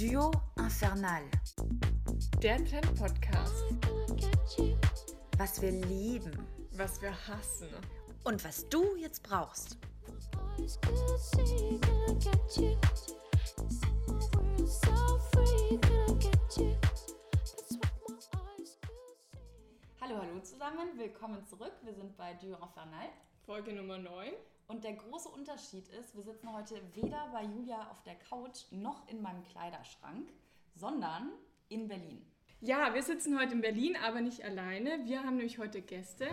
Duo Infernal. Der Trend-Podcast. Was wir lieben Was wir hassen. und was du jetzt brauchst. Hallo, hallo zusammen, willkommen zurück. Wir sind bei Duo Infernal. Folge Nummer 9. Und der große Unterschied ist, wir sitzen heute weder bei Julia auf der Couch noch in meinem Kleiderschrank, sondern in Berlin. Ja, wir sitzen heute in Berlin, aber nicht alleine. Wir haben nämlich heute Gäste.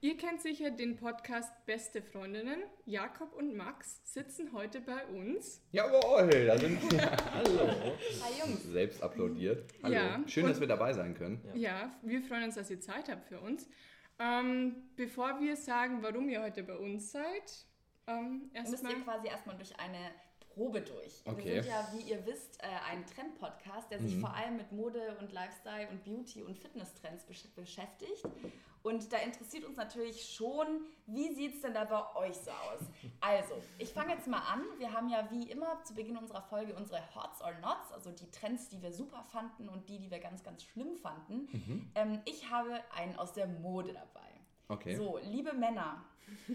Ihr kennt sicher den Podcast Beste Freundinnen. Jakob und Max sitzen heute bei uns. Jawohl, da sind wir. Hallo. Hi Jungs. Selbst applaudiert. Hallo. Ja. Schön, Und- dass wir dabei sein können. Ja, wir freuen uns, dass ihr Zeit habt für uns. Ähm, bevor wir sagen, warum ihr heute bei uns seid, ähm, Müsst ihr quasi erstmal durch eine Probe durch. Okay. Wir sind ja, wie ihr wisst, äh, ein Trend-Podcast, der sich vor allem mit Mode und Lifestyle und Beauty und Fitness-Trends besch beschäftigt. Und da interessiert uns natürlich schon, wie sieht es denn da bei euch so aus? Also, ich fange jetzt mal an. Wir haben ja wie immer zu Beginn unserer Folge unsere Hots or Nots, also die Trends, die wir super fanden und die, die wir ganz, ganz schlimm fanden. Ähm, ich habe einen aus der Mode dabei. Okay. So, liebe Männer,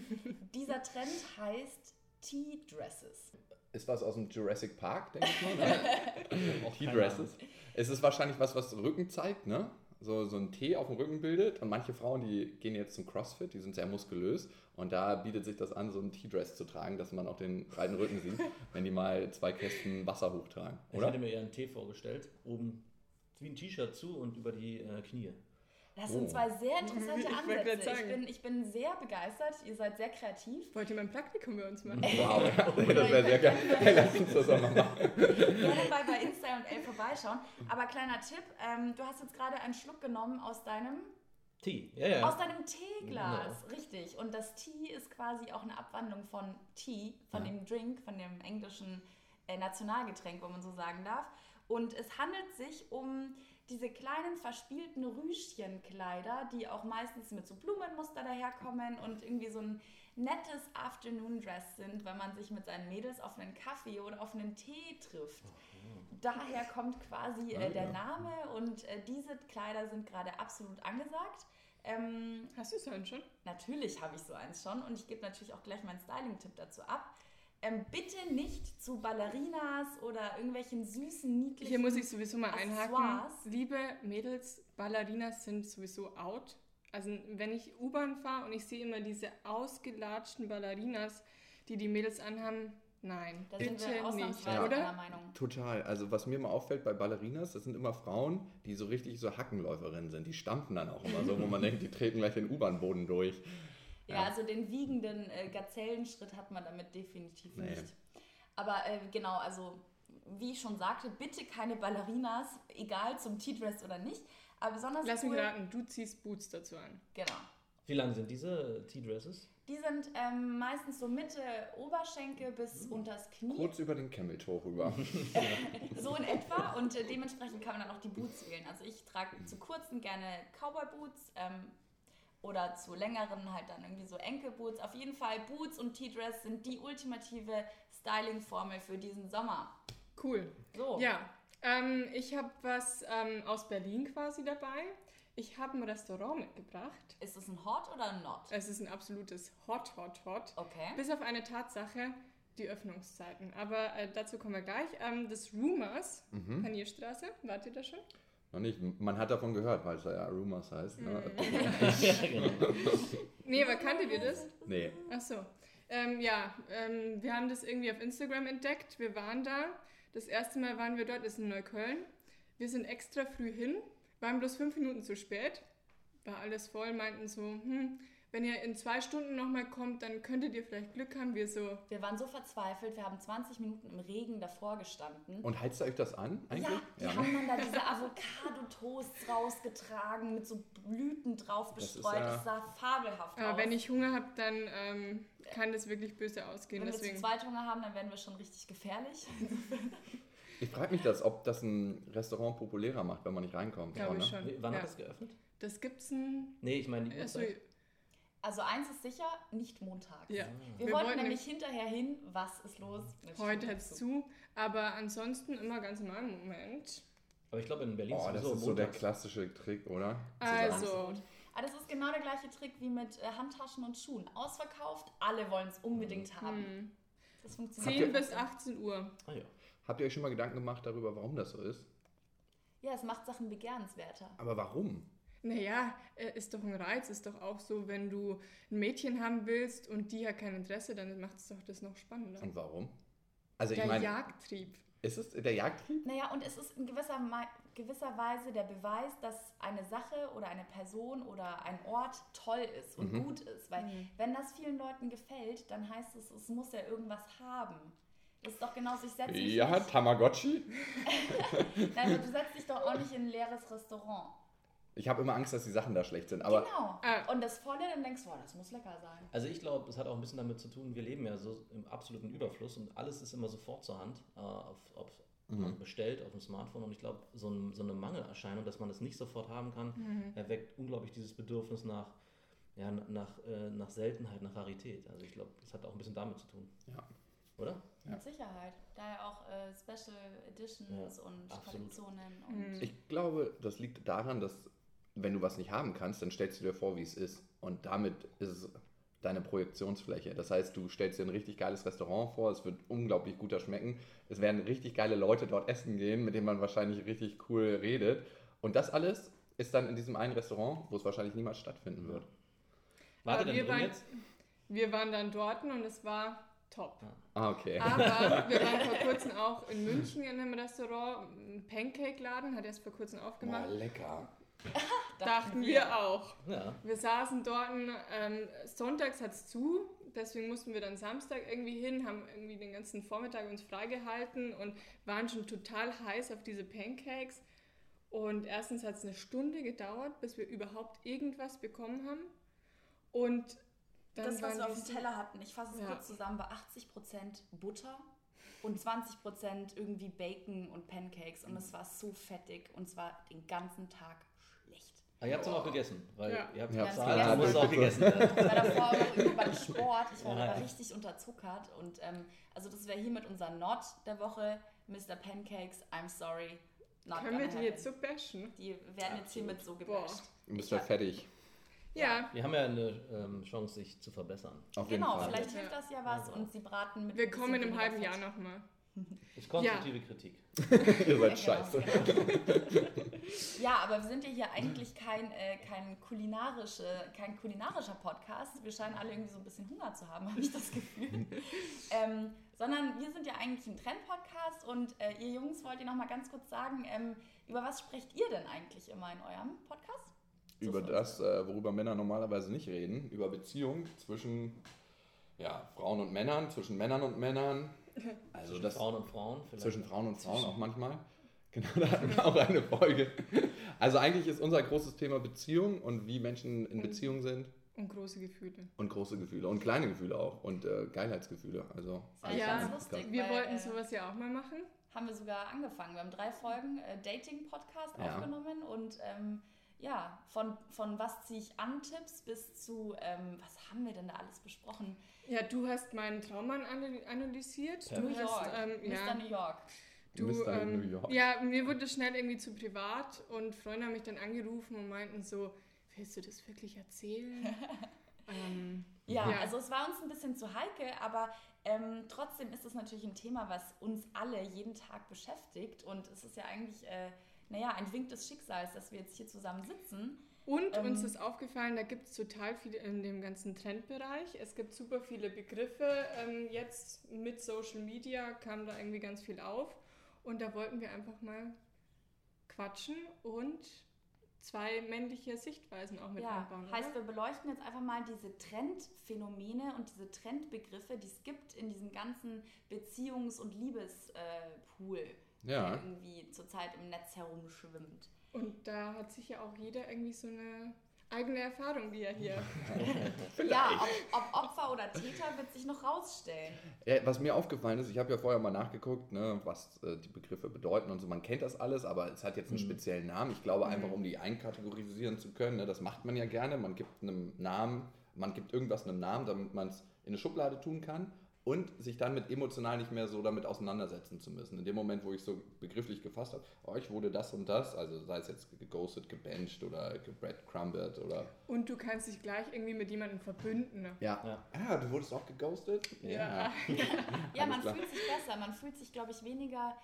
dieser Trend heißt Tea-Dresses. Ist was aus dem Jurassic Park, denke ich mal. Ne? Tea-Dresses. Es ist wahrscheinlich was, was Rücken zeigt, ne? So, so ein T auf dem Rücken bildet. Und manche Frauen, die gehen jetzt zum CrossFit, die sind sehr muskulös. Und da bietet sich das an, so ein Tea-Dress zu tragen, dass man auch den breiten Rücken sieht, wenn die mal zwei Kästen Wasser hochtragen. Ich Oder? hätte mir eher einen Tee vorgestellt, oben wie ein T-Shirt zu und über die äh, Knie. Das sind Oh. zwei sehr interessante Ich wollte gerade Ansätze. Ich sagen. bin, ich bin sehr begeistert. Ihr seid sehr kreativ. Wollt ihr mein Praktikum bei uns machen? Wow, das wäre sehr geil. Hey, lass uns das auch mal machen. Gerne mal bei Insta und L vorbeischauen. Aber kleiner Tipp, ähm, du hast jetzt gerade einen Schluck genommen aus deinem, Tee, ja, ja. aus deinem Teeglas. Richtig. Und das Tea ist quasi auch eine Abwandlung von Tea, von dem Drink, von dem englischen äh, Nationalgetränk, wenn man so sagen darf. Und es handelt sich um diese kleinen verspielten Rüschenkleider, die auch meistens mit so Blumenmuster daherkommen und irgendwie so ein nettes Afternoon-Dress sind, wenn man sich mit seinen Mädels auf einen Kaffee oder auf einen Tee trifft. Daher kommt quasi äh, Ah, der. Name und äh, diese Kleider sind gerade absolut angesagt. Ähm, Hast du es heute schon? Natürlich habe ich so eins schon und ich gebe natürlich auch gleich meinen Styling-Tipp dazu ab. Ähm, bitte nicht zu Ballerinas oder irgendwelchen süßen, niedlichen. Hier muss ich sowieso mal einhaken. Liebe Mädels, Ballerinas sind sowieso out. Also wenn ich U-Bahn fahre und ich sehe immer diese ausgelatschten Ballerinas, die die Mädels anhaben, nein, Da sind bitte wir nicht, ausnahmsweise oder? Total. Also was mir mal auffällt bei Ballerinas, das sind immer Frauen, die so richtig so Hackenläuferinnen sind. Die stampfen dann auch immer so, wo man denkt, die treten gleich den U-Bahn-Boden durch. Ja, Ja. also den wiegenden äh, Gazellenschritt hat man damit definitiv Nee. nicht. Aber äh, genau, also wie ich schon sagte, bitte keine Ballerinas, egal zum Tea-Dress oder nicht. Aber besonders Lass mich cool, raten, du ziehst Boots dazu an. Genau. Wie lang sind diese Tea-Dresses? Die sind ähm, meistens so Mitte Oberschenkel bis unters Knie. Kurz über den Camel-Toe rüber. So in etwa und äh, dementsprechend kann man dann auch die Boots wählen. Also ich trage zu kurzen gerne Cowboy-Boots ähm, oder zu längeren halt dann irgendwie so Enkelboots. Auf jeden Fall Boots und T-Dress sind die ultimative Styling-Formel für diesen Sommer. Cool. So. Ja, ähm, ich habe was ähm, aus Berlin quasi dabei. Ich habe ein Restaurant mitgebracht. Ist es ein Hot oder ein Not? Es ist ein absolutes Hot, Hot, Hot. Okay. Bis auf eine Tatsache, die Öffnungszeiten. Aber äh, dazu kommen wir gleich. Ähm, das Rumors, Mhm. Panierstraße, wart ihr da schon? Noch nicht. Man hat davon gehört, weil es ja Rumors heißt. Ne? ja, genau. Nee, aber kanntet ihr das? Nee. Ach so. Ähm, ja, ähm, wir haben das irgendwie auf Instagram entdeckt. Wir waren da. Das erste Mal waren wir dort, ist in Neukölln. Wir sind extra früh hin, waren bloß fünf Minuten zu spät. War alles voll, meinten so, hm, wenn ihr in zwei Stunden nochmal kommt, dann könntet ihr vielleicht Glück haben. Wir so, Wir waren so verzweifelt, wir haben 20 Minuten im Regen davor gestanden. Und heizt ihr euch das an eigentlich? Ja, die haben dann da diese Avocado-Toasts rausgetragen mit so Blüten drauf Das ist bestreut. ja- Das sah fabelhaft aber aus. wenn ich Hunger habe, dann ähm, kann das wirklich böse ausgehen. Wenn wir zu Deswegen. zweit Hunger haben, dann werden wir schon richtig gefährlich. Ich frage mich das, ob das ein Restaurant populärer macht, wenn man nicht reinkommt. Ich ne? schon. Wann ja. hat das geöffnet? Das gibt's ein. Nee, ich meine die Uhrzeit. Also eins ist sicher, nicht montags. Ja. Wir, Wir wollten wollten nämlich hinterher hin, was ist los mit Heute hat es zu, aber ansonsten immer ganz normal. Moment. Aber ich glaube, in Berlin Oh, das sowieso ist so der klassische Trick, oder? Also. Aber das ist genau der gleiche Trick wie mit äh, Handtaschen und Schuhen. Ausverkauft, alle wollen es unbedingt haben. hm, Das funktioniert. 10 bis 18 Uhr. Ah, ja. Habt ihr euch schon mal Gedanken gemacht darüber, warum das so ist? Ja, es macht Sachen begehrenswerter. Aber warum? Naja, äh, ist doch ein Reiz, ist doch auch so, wenn du ein Mädchen haben willst und die hat kein Interesse, dann macht es doch das noch spannender. Und warum? Also ich Der meine, Jagdtrieb. ist es der Jagdtrieb? Naja, und es ist in gewisser, gewisser Weise der Beweis, dass eine Sache oder eine Person oder ein Ort toll ist und Mhm. gut ist. Weil Mhm. wenn das vielen Leuten gefällt, dann heißt es, es muss ja irgendwas haben. Das ist doch genauso, ich setze mich Ja, nicht, Tamagotchi? nein, aber du setzt dich doch auch nicht in ein leeres Restaurant. Ich habe immer Angst, dass die Sachen da schlecht sind. Aber genau. Ah. Und das Volle, dann denkst du, boah, das muss lecker sein. Also ich glaube, es hat auch ein bisschen damit zu tun, wir leben ja so im absoluten Überfluss und alles ist immer sofort zur Hand, äh, auf, auf, man bestellt auf dem Smartphone und ich glaube, so, ein, so eine Mangelerscheinung, dass man es nicht sofort haben kann, Mhm. erweckt unglaublich dieses Bedürfnis nach, ja, nach, äh, nach Seltenheit, nach Rarität. Also ich glaube, das hat auch ein bisschen damit zu tun. Ja. Oder? Ja. Mit Sicherheit. Daher auch äh, Special Editions Ja, und absolut. Kollektionen und Mhm. ich glaube, das liegt daran, dass wenn du was nicht haben kannst, dann stellst du dir vor, wie es ist. Und damit ist es deine Projektionsfläche. Das heißt, du stellst dir ein richtig geiles Restaurant vor, es wird unglaublich guter schmecken. Es werden richtig geile Leute dort essen gehen, mit denen man wahrscheinlich richtig cool redet. Und das alles ist dann in diesem einen Restaurant, wo es wahrscheinlich niemals stattfinden wird. Wart ihr Aber wir waren- jetzt? Wir waren dann dort und es war top. Ah, okay. Aber wir waren vor kurzem auch in München in einem Restaurant, ein Pancake-Laden, hat erst vor kurzem Boah, aufgemacht. lecker. Dachten wir auch. Ja. Wir saßen dort, ähm, sonntags hat es zu, deswegen mussten wir dann Samstag irgendwie hin, haben irgendwie den ganzen Vormittag uns freigehalten und waren schon total heiß auf diese Pancakes. Und erstens hat es eine Stunde gedauert, bis wir überhaupt irgendwas bekommen haben. Und dann das, was waren wir auf dem Teller hatten, ich fasse es Ja. kurz zusammen, war 80% Butter und 20% irgendwie Bacon und Pancakes. Und es war so fettig und es war den ganzen Tag. Ah, ihr habt es aber auch gegessen, weil Ja. ihr habt Ja, muss es auch gegessen werden. Ich war davor auch beim Sport, ich war Ja. aber richtig unterzuckert. Und ähm, also das wäre hiermit unser Not der Woche. Mr. Pancakes, I'm sorry. Not Können wir die jetzt so happen. bashen? Die werden jetzt hiermit so gebasht. Du bist Ich ja fertig. Ja, Wir haben ja eine ähm, Chance, sich zu verbessern. Auf jeden Genau, Fall. vielleicht Ja. hilft das ja was Ja. und sie braten mit wir kommen in einem halben. Jahr nochmal. Das ist konstruktive Kritik. Ihr seid Ja, scheiße. Ja, aber wir sind ja hier eigentlich kein, äh, kein, kulinarische, kein kulinarischer Podcast. Wir scheinen alle irgendwie so ein bisschen Hunger zu haben, habe ich das Gefühl. ähm, sondern wir sind ja eigentlich ein Trend-Podcast und äh, ihr Jungs wollt ihr noch mal ganz kurz sagen, ähm, über was sprecht ihr denn eigentlich immer in eurem Podcast? über das, äh, worüber Männer normalerweise nicht reden, über Beziehungen zwischen ja, Frauen und Männern, zwischen Männern und Männern. Also Zwischen das Frauen und Frauen vielleicht. zwischen Frauen und Frauen auch manchmal. Genau, da hatten wir auch eine Folge. Also eigentlich ist unser großes Thema Beziehung und wie Menschen in. Beziehung sind Und große Gefühle. und große Gefühle und kleine Gefühle auch und äh, Geilheitsgefühle. Also Ja. ganz lustig. Wir weil, wollten äh, sowas ja auch mal machen. haben wir sogar angefangen. Wir haben drei Folgen äh, Dating-Podcast Ja. aufgenommen und ähm, ja, von, von was ziehe ich an Tipps bis zu, ähm, was haben wir denn da alles besprochen? Ja, du hast meinen Traummann anal- analysiert. Ja. Du New hast, York, ähm, Mr. ja, New York. Du, Mr. ähm, New York. Ja, mir wurde das schnell irgendwie zu privat und Freunde haben mich dann angerufen und meinten so, willst du das wirklich erzählen? ähm, Ja, Ja. also es war uns ein bisschen zu heikel, aber ähm, trotzdem ist es natürlich ein Thema, was uns alle jeden Tag beschäftigt und es ist ja eigentlich, äh, naja, ein Wink des Schicksals, dass wir jetzt hier zusammen sitzen. Und Ähm, uns ist aufgefallen, da gibt es total viele in dem ganzen Trendbereich. Es gibt super viele Begriffe. Ähm, jetzt mit Social Media kam da irgendwie ganz viel auf. Und da wollten wir einfach mal quatschen und zwei männliche Sichtweisen auch mit Ja, einbauen. heißt, wir beleuchten jetzt einfach mal diese Trendphänomene und diese Trendbegriffe, die es gibt in diesem ganzen Beziehungs- und Liebespool, Ja. der irgendwie zurzeit im Netz herumschwimmt. Und da hat sich ja auch jeder irgendwie so eine eigene Erfahrung, die er hier. Ja, ob, ob Opfer oder Täter wird sich noch rausstellen. Ja, was mir aufgefallen ist, ich habe ja vorher mal nachgeguckt, ne, was äh, die Begriffe bedeuten und so. Man kennt das alles, aber es hat jetzt einen Mhm. speziellen Namen. Ich glaube einfach, Mhm. um die einkategorisieren zu können. Ne, das macht man ja gerne. Man gibt einem Namen man gibt irgendwas einen Namen, damit man es in eine Schublade tun kann und sich dann mit emotional nicht mehr so damit auseinandersetzen zu müssen. In dem Moment, wo ich so begrifflich gefasst habe, oh, ich wurde das und das, also sei es jetzt geghostet, gebencht oder gebreadcrumbert oder... Und du kannst dich gleich irgendwie mit jemandem verbünden. Ne? Ja. ja. Ah, du wurdest auch geghostet? Ja. Ja, man fühlt sich besser, man fühlt sich, glaube ich, weniger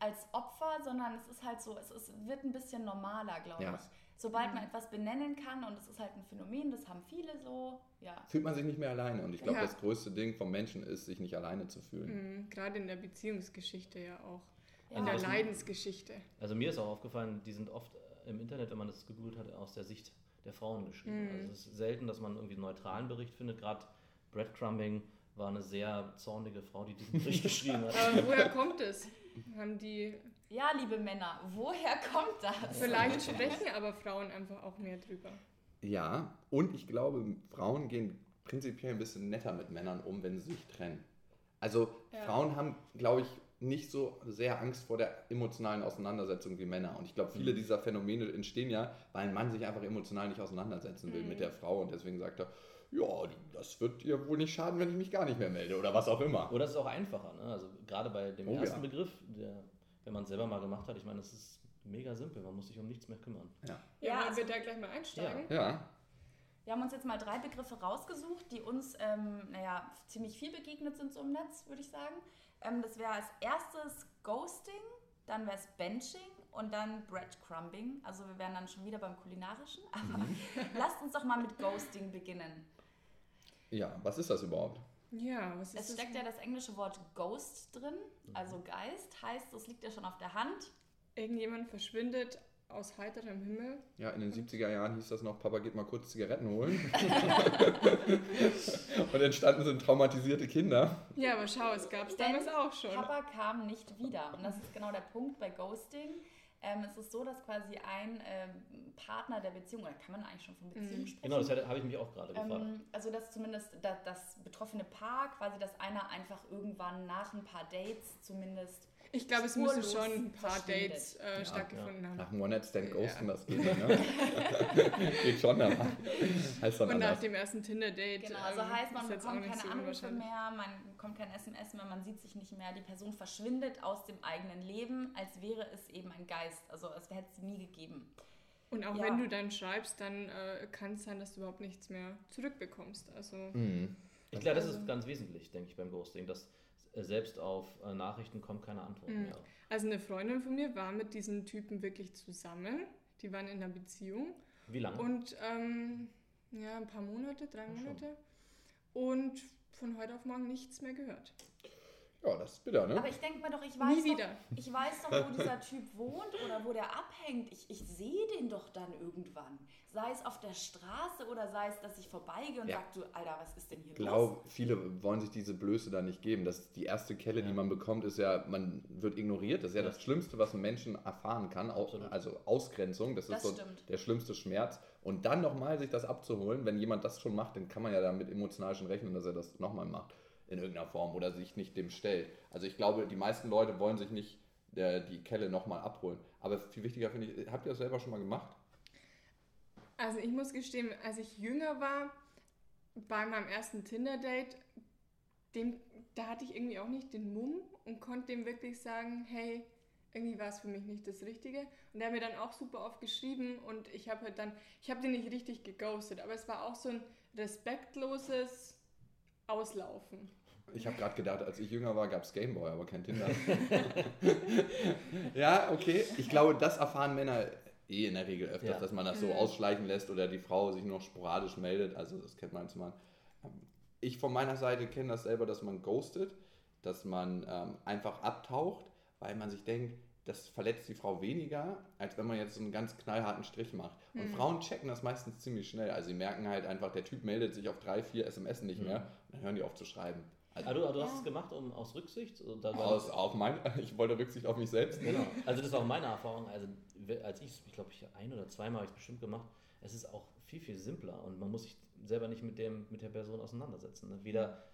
als Opfer, sondern es ist halt so, es ist, wird ein bisschen normaler, glaube ja. ich. Sobald man etwas benennen kann und es ist halt ein Phänomen, das haben viele so, ja. Fühlt man sich nicht mehr alleine und ich glaube, ja. das größte Ding vom Menschen ist, sich nicht alleine zu fühlen. Mhm, gerade in der Beziehungsgeschichte ja auch. Ja. In der also Leidensgeschichte. Also mir ist auch aufgefallen, die sind oft im Internet, wenn man das gegoogelt hat, aus der Sicht der Frauen geschrieben. Mhm. Also es ist selten, dass man irgendwie einen neutralen Bericht findet, gerade Breadcrumbing war eine sehr zornige Frau, die diesen Bericht geschrieben hat. Aber woher kommt es? Haben die ja, liebe Männer, woher kommt das? Vielleicht sprechen aber Frauen einfach auch mehr drüber. Ja, und ich glaube, Frauen gehen prinzipiell ein bisschen netter mit Männern um, wenn sie sich trennen. Also ja. Frauen haben, glaube ich, nicht so sehr Angst vor der emotionalen Auseinandersetzung wie Männer. Und ich glaube, viele mhm. dieser Phänomene entstehen ja, weil ein Mann sich einfach emotional nicht auseinandersetzen will mhm. mit der Frau und deswegen sagt er, ja, das wird dir wohl nicht schaden, wenn ich mich gar nicht mehr melde oder was auch immer. Oder es ist auch einfacher. Ne? Also gerade bei dem oh, ersten ja. Begriff, der wenn man es selber mal gemacht hat, ich meine, es ist mega simpel, man muss sich um nichts mehr kümmern. Ja, ja, ja also, wir da gleich mal einsteigen? Ja. ja. Wir haben uns jetzt mal drei Begriffe rausgesucht, die uns, ähm, naja, ziemlich viel begegnet sind so im Netz, würde ich sagen. Ähm, das wäre als erstes Ghosting, dann wäre es Benching und dann Breadcrumbing. Also wir wären dann schon wieder beim Kulinarischen. Aber mhm. lasst uns doch mal mit Ghosting beginnen. Ja, was ist das überhaupt? Ja, was ist Es steckt ja das englische Wort Ghost drin, also Geist, heißt, es liegt ja schon auf der Hand. Irgendjemand verschwindet aus heiterem Himmel. Ja, in den 70er Jahren hieß das noch, Papa geht mal kurz Zigaretten holen. und entstanden sind traumatisierte Kinder. Ja, aber schau, es gab es damals auch schon. Papa kam nicht wieder. Und das ist genau der Punkt bei Ghosting. Ähm, es ist so, dass quasi ein ähm, Partner der Beziehung, oder kann man eigentlich schon von. Beziehung mhm. sprechen? Genau, das habe ich mich auch gerade gefragt. Ähm, also, dass zumindest das, das, betroffene Paar, quasi, dass einer einfach irgendwann nach ein paar Dates zumindest. Ich glaube, es müssen schon ein paar Dates äh, ja, stattgefunden ja. haben. Nach einem One-Night-Stand ghosten, ja. das geht nicht, ne? geht schon, aber heißt dann Und nach dem ersten Tinder-Date. Genau, also ähm, heißt, man bekommt keine so Anrufe mehr, man bekommt kein SMS mehr, man sieht sich nicht mehr, die Person verschwindet aus dem eigenen Leben, als wäre es eben ein Geist. Also es hätte sie nie gegeben. Und auch ja. wenn du dann schreibst, dann äh, kann es sein, dass du überhaupt nichts mehr zurückbekommst. Also mhm. Ich glaube, das ist ganz wesentlich, denke ich, beim Ghosting, dass selbst auf äh, Nachrichten kommt keine Antwort mhm. mehr. Also eine Freundin von mir war mit diesen Typen wirklich zusammen. Die waren in einer Beziehung. Wie lange? Und ähm, ja, ein paar Monate, drei Monate. Und von heute auf morgen nichts mehr gehört. Ja, das ist bitter, ne? Aber ich denke mir doch, ich weiß, Nie wieder. Doch, ich weiß doch, wo dieser Typ wohnt oder wo der abhängt. Ich, ich sehe den doch dann irgendwann. Sei es auf der Straße oder sei es, dass ich vorbeigehe und ja. sage, du, Alter, was ist denn hier ich glaube, viele wollen sich diese Blöße da nicht geben. Das die erste Kelle, ja. die man bekommt, ist ja, man wird ignoriert. Das ist ja, ja. das Schlimmste, was ein Menschen erfahren kann. Absolut. Also Ausgrenzung, das, das ist so der schlimmste Schmerz. Und dann nochmal sich das abzuholen, wenn jemand das schon macht, dann kann man ja damit emotional schon rechnen, dass er das nochmal macht in irgendeiner Form oder sich nicht dem stellt. Also ich glaube, die meisten Leute wollen sich nicht der, die Kelle nochmal abholen. Aber viel wichtiger finde ich, habt ihr das selber schon mal gemacht? Also ich muss gestehen, als ich jünger war, bei meinem ersten Tinder-Date, da hatte ich irgendwie auch nicht den Mumm und konnte dem wirklich sagen, hey, irgendwie war es für mich nicht das Richtige. Und der hat mir dann auch super oft geschrieben und ich habe halt dann, ich habe den nicht richtig geghostet, aber es war auch so ein respektloses Auslaufen. Ich habe gerade gedacht, als ich jünger war, gab es Gameboy, aber kein Tinder. ja, okay. Ich glaube, das erfahren Männer eh in der Regel öfters, ja. dass man das so mhm. ausschleichen lässt oder die Frau sich nur sporadisch meldet. Also das kennt man zumal. Ich von meiner Seite kenne das selber, dass man ghostet, dass man ähm, einfach abtaucht, weil man sich denkt, das verletzt die Frau weniger, als wenn man jetzt so einen ganz knallharten Strich macht. Und mhm. Frauen checken das meistens ziemlich schnell. Also sie merken halt einfach, der Typ meldet sich auf drei, vier SMS nicht mhm. mehr und dann hören die auf zu schreiben. Also, also du, du, hast es gemacht um, aus Rücksicht? Aus, auf mein, ich wollte Rücksicht auf mich selbst. Genau. Also das ist auch meine Erfahrung. Also als ich, ich glaube, ich ein oder zweimal habe ich es bestimmt gemacht. Es ist auch viel, viel simpler und man muss sich selber nicht mit, dem, mit der Person auseinandersetzen. Ne? Weder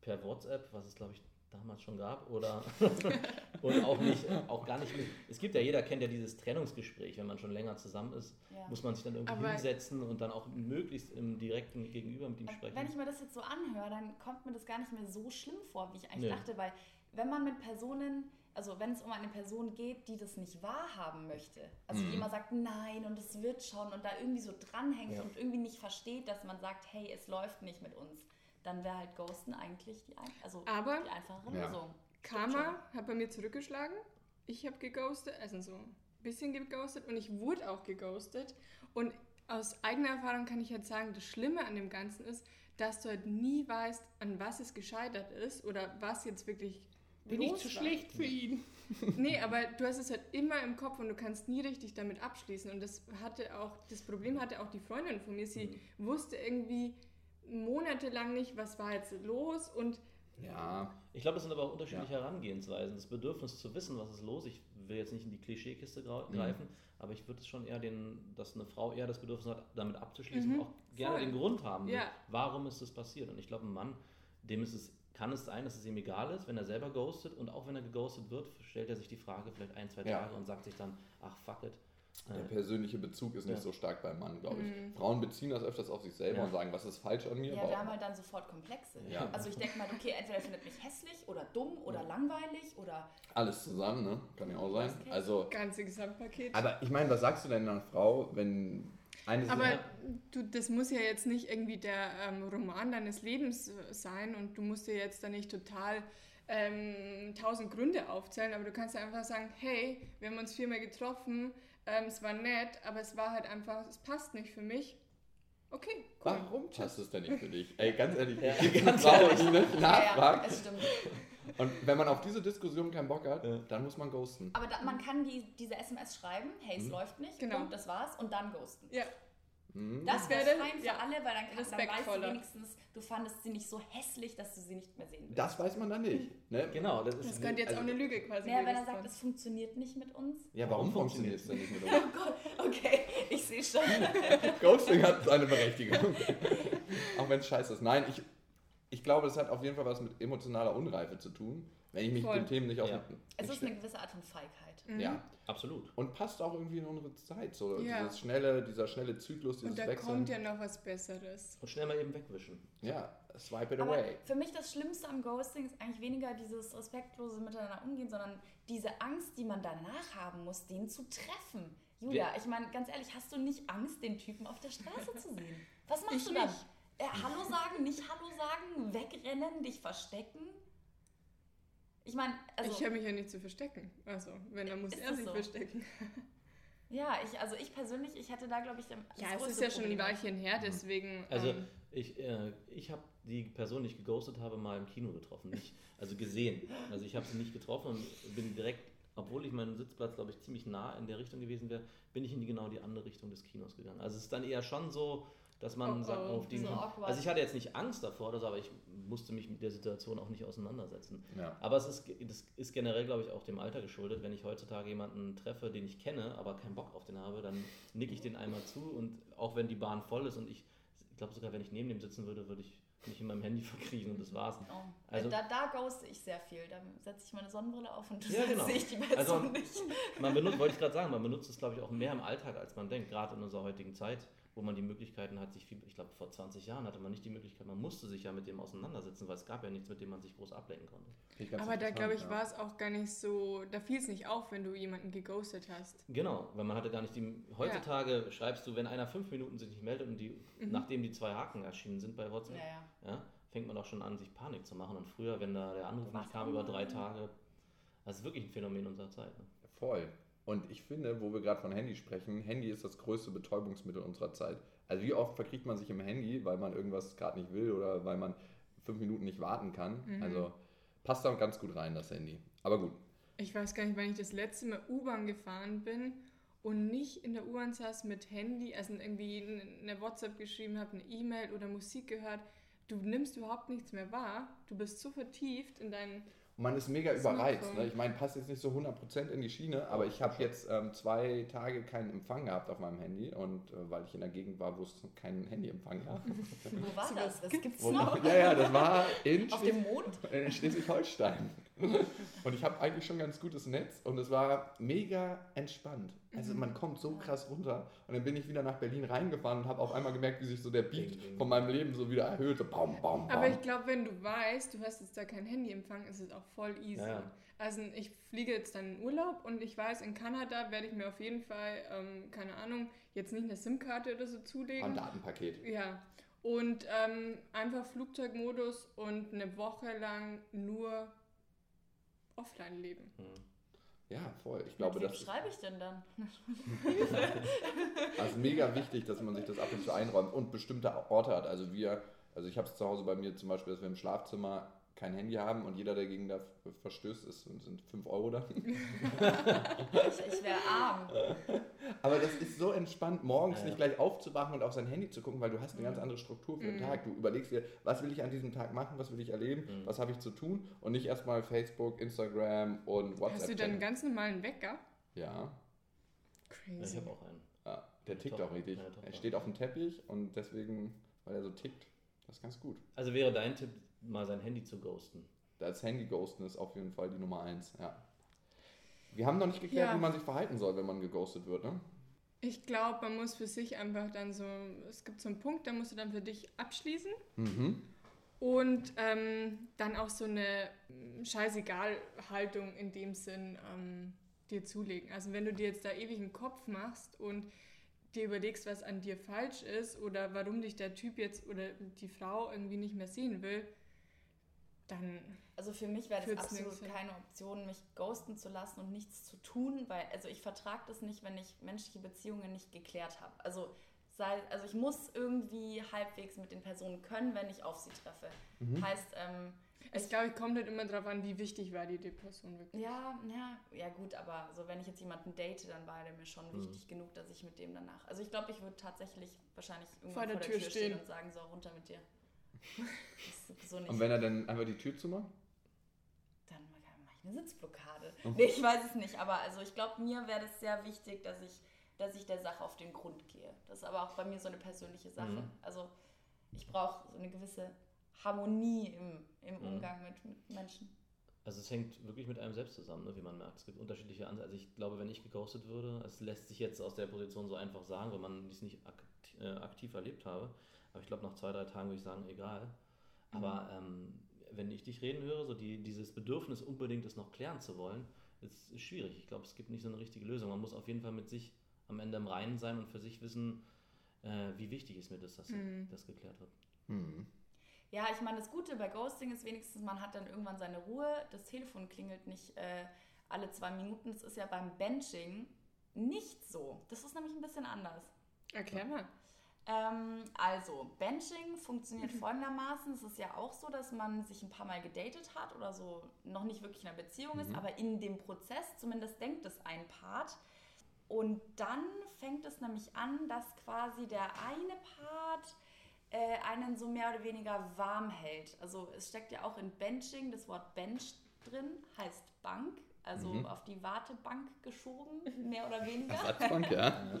per WhatsApp, was es glaube ich damals schon gab, oder, Und auch nicht, auch gar nicht mit. Es gibt ja, jeder kennt ja dieses Trennungsgespräch, wenn man schon länger zusammen ist, Ja. muss man sich dann irgendwie Aber- hinsetzen und dann auch möglichst im direkten Gegenüber mit ihm sprechen. Wenn ich mir das jetzt so anhöre, dann kommt mir das gar nicht mehr so schlimm vor, wie ich eigentlich Nee. dachte, weil wenn man mit Personen, also wenn es um eine Person geht, die das nicht wahrhaben möchte, also die Mhm. immer sagt nein und es wird schon und da irgendwie so dranhängt Ja. und irgendwie nicht versteht, dass man sagt, hey, es läuft nicht mit uns, dann wäre halt Ghosten eigentlich die, ein also Aber die einfache Ja. Lösung. Karma hat bei mir zurückgeschlagen. Ich habe geghostet, also so ein bisschen geghostet und ich wurde auch geghostet. Und aus eigener Erfahrung kann ich jetzt sagen, das Schlimme an dem Ganzen ist, dass du halt nie weißt, an was es gescheitert ist oder was jetzt wirklich los war. für ihn? Nee, aber du hast es halt immer im Kopf und du kannst nie richtig damit abschließen. Und das hatte auch, das Problem hatte auch die Freundin von mir. Sie wusste irgendwie monatelang nicht, was war jetzt los und Ja, Ich glaube, das sind aber auch unterschiedliche Herangehensweisen. Das Bedürfnis zu wissen, was ist los. Ich will jetzt nicht in die Klischeekiste Mhm. greifen, aber ich würde es schon eher den, dass eine Frau eher das Bedürfnis hat, damit abzuschließen Mhm, und auch gerne voll. den Grund haben. Ja. Warum ist das passiert? Und ich glaube, ein Mann, dem ist es, kann es sein, dass es ihm egal ist, wenn er selber ghostet und auch wenn er geghostet wird, stellt er sich die Frage vielleicht ein, zwei Ja. Tage und sagt sich dann, ach fuck it. Der persönliche Bezug ist nicht Ja. so stark beim Mann, glaube ich. Mhm. Frauen beziehen das öfters auf sich selber Ja. und sagen, was ist falsch an mir. Ja, auch- haben halt dann sofort Komplexe. Ja. Also ich denke mal, okay, entweder er findet mich hässlich oder dumm oder langweilig oder Alles zusammen, ne? Kann ja auch sein. Also, ganze Gesamtpaket. aber ich meine, was sagst du denn einer Frau, wenn eine Aber Sache- du, das muss ja jetzt nicht irgendwie der ähm, Roman deines Lebens äh, sein und du musst dir jetzt da nicht total ähm, tausend Gründe aufzählen, aber du kannst ja einfach sagen, hey, wir haben uns viermal getroffen, ähm, es war nett, aber es war halt einfach, es passt nicht für mich. Okay, cool. Warum passt es denn nicht für dich? Ey, ganz ehrlich, Ja, die ganz Frau, ehrlich. die nicht ja, ja, nachfragt. es stimmt. Und wenn man auf diese Diskussion keinen Bock hat, Ja. dann muss man ghosten. Aber da, man kann die, diese SMS schreiben, hey, es Mhm. läuft nicht, Genau. Punkt, das war's, und dann ghosten. Ja, Mhm. Das wäre fein für ja, alle, weil dann, kann, dann weißt du wenigstens, du fandest sie nicht so hässlich, dass du sie nicht mehr sehen willst. Das weiß man dann nicht. Ne? Genau, das ist das könnte jetzt also- auch eine Lüge quasi naja, wenn er gewesen sagt, sein. es funktioniert nicht mit uns. Ja, warum Warum funktioniert es denn nicht mit uns? Oh Gott, okay, ich sehe schon. Ghosting hat seine Berechtigung. Auch wenn es scheiße ist. Nein, ich, ich glaube, es hat auf jeden Fall was mit emotionaler Unreife zu tun, wenn ich mich Voll. mit den Themen nicht auf Ja. Es ist eine gewisse Art von Feigheit. Mhm. Ja, absolut. und passt auch irgendwie in unsere Zeit. So Ja. dieses schnelle, dieser schnelle Zyklus, dieses Und da Wechseln. kommt ja noch was Besseres. Und schnell mal eben wegwischen. ja, swipe it Aber away. für mich das Schlimmste am Ghosting ist eigentlich weniger dieses respektlose Miteinander umgehen, sondern diese Angst, die man danach haben muss, den zu treffen. Julia, ich meine, ganz ehrlich, hast du nicht Angst, den Typen auf der Straße zu sehen? Was machst Ich du dann? nicht. Äh, Hallo sagen, nicht Hallo sagen, wegrennen, dich verstecken? Ich meine, also, ich habe mich ja nicht zu verstecken. Also, wenn, dann muss er sich so? verstecken. ja, ich, also ich persönlich, ich hätte da, glaube ich, das Ja, es ist ja schon ein. Weilchen her, deswegen. Also ähm, ich, äh, ich habe die Person, die ich geghostet habe, mal im Kino getroffen. Nicht, also gesehen. Also ich habe sie nicht getroffen und bin direkt, obwohl ich meinen Sitzplatz, glaube ich, ziemlich nah in der Richtung gewesen wäre, bin ich in die genau die andere Richtung des Kinos gegangen. Also es ist dann eher schon so, dass man Oh, sagt, oh, auf die. so also ich hatte jetzt nicht Angst davor oder so, aber ich musste mich mit der Situation auch nicht auseinandersetzen. Ja. Aber es ist, das ist generell, glaube ich, auch dem Alter geschuldet. Wenn ich heutzutage jemanden treffe, den ich kenne, aber keinen Bock auf den habe, dann nicke ich den einmal zu und auch wenn die Bahn voll ist und ich, ich glaube sogar, wenn ich neben dem sitzen würde, würde ich mich in meinem Handy verkriechen und das war's. Oh. Also- da, da ghoste ich sehr viel. Da setze ich meine Sonnenbrille auf und Ja, genau. sehe ich die Person Also- nicht. Man benutzt, wollte ich gerade sagen, man benutzt es, glaube ich, auch mehr im Alltag, als man denkt, gerade in unserer heutigen Zeit, wo man die Möglichkeiten hat, sich viel, ich glaube, vor 20 Jahren hatte man nicht die Möglichkeit, man musste sich ja mit dem auseinandersetzen, weil es gab ja nichts, mit dem man sich groß ablenken konnte. Aber da glaube ich, ja. war es auch gar nicht so, da fiel es nicht auf, wenn du jemanden geghostet hast. Genau, weil man hatte gar nicht die. Heutzutage schreibst du, wenn einer fünf Minuten sich nicht meldet und die, Mhm. nachdem die zwei Haken erschienen sind bei WhatsApp, Ja, ja. ja, fängt man auch schon an, sich Panik zu machen. Und früher, wenn da der Anruf nicht kam über drei? Tage, das ist wirklich ein Phänomen unserer Zeit. Ne? Voll. Und ich finde, wo wir gerade von Handy sprechen, Handy ist das größte Betäubungsmittel unserer Zeit. Also wie oft verkriegt man sich im Handy, weil man irgendwas gerade nicht will oder weil man fünf Minuten nicht warten kann. Mhm. Also passt da ganz gut rein, das Handy. Aber gut. Ich weiß gar nicht, wann ich das letzte Mal U-Bahn gefahren bin und nicht in der U-Bahn saß mit Handy, also irgendwie eine WhatsApp geschrieben habe, eine E-Mail oder Musik gehört. Du nimmst überhaupt nichts mehr wahr. Du bist so vertieft in deinen Und man ist mega überreizt. Ne? Ich meine, passt jetzt nicht so 100% in die Schiene, aber ich habe jetzt ähm, zwei Tage keinen Empfang gehabt auf meinem Handy und äh, weil ich in der Gegend war, wo es keinen Handyempfang gab. Wo war das? Das gibt's noch? Ja, ja, das war in, Auf dem Mond? in Schleswig-Holstein. Und ich habe eigentlich schon ganz gutes Netz und es war mega entspannt. Also man kommt so krass runter. Und dann bin ich wieder nach Berlin reingefahren und habe auf einmal gemerkt, wie sich so der Beat von meinem Leben so wieder erhöht. So baum, baum, baum. Aber ich glaube, wenn du weißt, du hast jetzt da kein Handyempfang, ist es auch voll easy. Ja. Also ich fliege jetzt dann in Urlaub und ich weiß, in Kanada werde ich mir auf jeden Fall, ähm, keine Ahnung, jetzt nicht eine SIM-Karte oder so Ein zulegen. Datenpaket. Ja. Und ähm, einfach Flugzeugmodus und eine Woche lang nur offline leben. Hm. Ja, voll. Ich glaube, Mit wem schreibe ich denn dann? also mega wichtig, dass man sich das ab und zu einräumt und bestimmte Orte hat. Also wir, also ich habe es zu Hause bei mir zum Beispiel, dass wir im Schlafzimmer kein Handy haben und jeder, der gegen das verstößt, ist, sind 5 Euro da. Ich, ich wäre arm. Aber das ist so entspannt, morgens Ja, nicht gleich aufzuwachen und auf sein Handy zu gucken, weil du hast eine ganz andere Struktur für den Mhm. Tag. Du überlegst dir, was will ich an diesem Tag machen, was will ich erleben, Mhm. was habe ich zu tun und nicht erstmal Facebook, Instagram und WhatsApp. Hast du dann einen ganz normalen Wecker? Ja, Crazy. ich habe auch einen. ja, der tickt Top. auch richtig. Er steht auf dem Teppich und deswegen, weil er so tickt, das ist ganz gut. Also wäre dein Tipp, mal sein Handy zu ghosten. Das Handy-Ghosten ist auf jeden Fall die Nummer eins, ja. Wir haben noch nicht geklärt, Ja. wie man sich verhalten soll, wenn man geghostet wird, ne? Ich glaube, man muss für sich einfach dann so, es gibt so einen Punkt, da musst du dann für dich abschließen Mhm. und ähm, dann auch so eine Scheißegal-Haltung in dem Sinn ähm, dir zulegen. Also wenn du dir jetzt da ewig einen Kopf machst und dir überlegst, was an dir falsch ist oder warum dich der Typ jetzt oder die Frau irgendwie nicht mehr sehen will, dann Also für mich wäre das absolut keine Option, mich ghosten zu lassen und nichts zu tun, weil also ich vertrage das nicht, wenn ich menschliche Beziehungen nicht geklärt habe. Also sei, also ich muss irgendwie halbwegs mit den Personen können, wenn ich auf sie treffe. Mhm. Heißt, ähm, es ich, glaube ich kommt halt immer darauf an, wie wichtig war dir die Person wirklich. ja, ja, ja gut, aber so wenn ich jetzt jemanden date, dann war der mir schon Mhm. wichtig genug, dass ich mit dem danach. Also ich glaube, ich würde tatsächlich wahrschlich irgendwann Vor der Tür stehen. und sagen, so runter mit dir. Nicht. Und wenn er dann einfach die Tür zumacht? Dann mache ich eine Sitzblockade. Mhm. Nee, ich weiß es nicht, aber also ich glaube, mir wäre das sehr wichtig, dass ich, dass ich der Sache auf den Grund gehe. Das ist aber auch bei mir so eine persönliche Sache. Mhm. Also ich brauche so eine gewisse Harmonie im, im Mhm. Umgang mit, mit Menschen. Also es hängt wirklich mit einem selbst zusammen, ne, wie man merkt. Es gibt unterschiedliche Ansätze. Also ich glaube, wenn ich geghostet würde, es lässt sich jetzt aus der Position so einfach sagen, wenn man dies nicht aktiv, äh, aktiv erlebt habe. Aber ich glaube, nach zwei, drei Tagen würde ich sagen, egal. Aber ähm, wenn ich dich reden höre, so die, dieses Bedürfnis unbedingt es noch klären zu wollen, ist, ist schwierig. Ich glaube, es gibt nicht so eine richtige Lösung. Man muss auf jeden Fall mit sich am Ende im Reinen sein und für sich wissen, äh, wie wichtig ist mir das, dass Mhm. das geklärt wird. Mhm. Ja, ich meine, das Gute bei Ghosting ist wenigstens, man hat dann irgendwann seine Ruhe. Das Telefon klingelt nicht äh, alle zwei Minuten. Das ist ja beim Benching nicht so. Das ist nämlich ein bisschen anders. Erklär mal. Ähm, also, Benching funktioniert folgendermaßen. Es ist ja auch so, dass man sich ein paar Mal gedatet hat oder so noch nicht wirklich in einer Beziehung ist, Mhm. aber in dem Prozess zumindest denkt es ein Part. Und dann fängt es nämlich an, dass quasi der eine Part äh, einen so mehr oder weniger warm hält. Also es steckt ja auch in Benching das Wort Bench drin, heißt Bank, also Mhm. auf die Wartebank geschoben, mehr oder weniger. Ersatzbank, ja.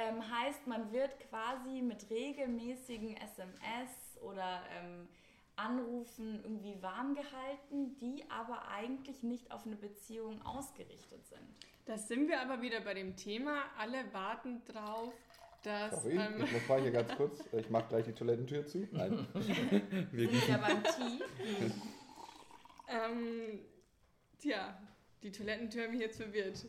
Ähm, heißt, man wird quasi mit regelmäßigen SMS oder ähm, Anrufen irgendwie warm gehalten, die aber eigentlich nicht auf eine Beziehung ausgerichtet sind. Da sind wir aber wieder bei dem Thema. Alle warten drauf, dass. Sorry, ähm, ich muss mal hier ganz kurz. Ich mache gleich die Toilettentür zu. Nein. Wir Sind wir beim Tee? ähm, tja, die Toiletentür haben mich jetzt verwirrt.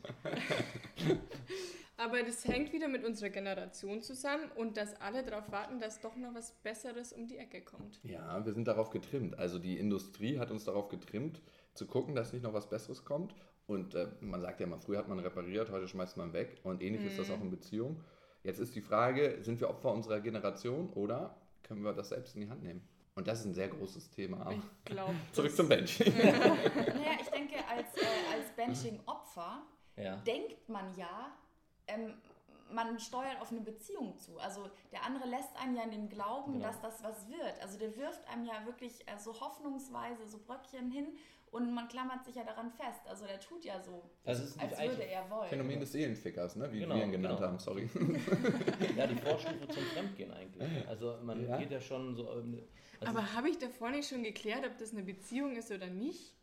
Aber das hängt wieder mit unserer Generation zusammen und dass alle darauf warten, dass doch noch was Besseres um die Ecke kommt. Ja, wir sind darauf getrimmt. Also die Industrie hat uns darauf getrimmt, zu gucken, dass nicht noch was Besseres kommt. Und äh, man sagt ja immer, früher hat man repariert, heute schmeißt man weg. Und ähnlich ist das Mhm. auch in Beziehungen. Jetzt ist die Frage, sind wir Opfer unserer Generation oder können wir das selbst in die Hand nehmen? Und das ist ein sehr großes Thema. Ich glaube. Zurück zum Bench. Naja, ich denke, als, äh, als Benching-Opfer Ja. denkt man ja, ähm, man steuert auf eine Beziehung zu. Also der andere lässt einen ja in dem Glauben, Genau. dass das was wird. Also der wirft einem ja wirklich äh, so hoffnungsweise so Bröckchen hin und man klammert sich ja daran fest. Also der tut ja so, als würde er wollen. Phänomen des Seelenfickers, ne? wie Genau, wir ihn genannt genau. haben, sorry. Ja, die Vorstufe zum Fremdgehen eigentlich. Also man Ja. geht ja schon so. ähm, Also Aber habe ich davor nicht schon geklärt, ob das eine Beziehung ist oder nicht?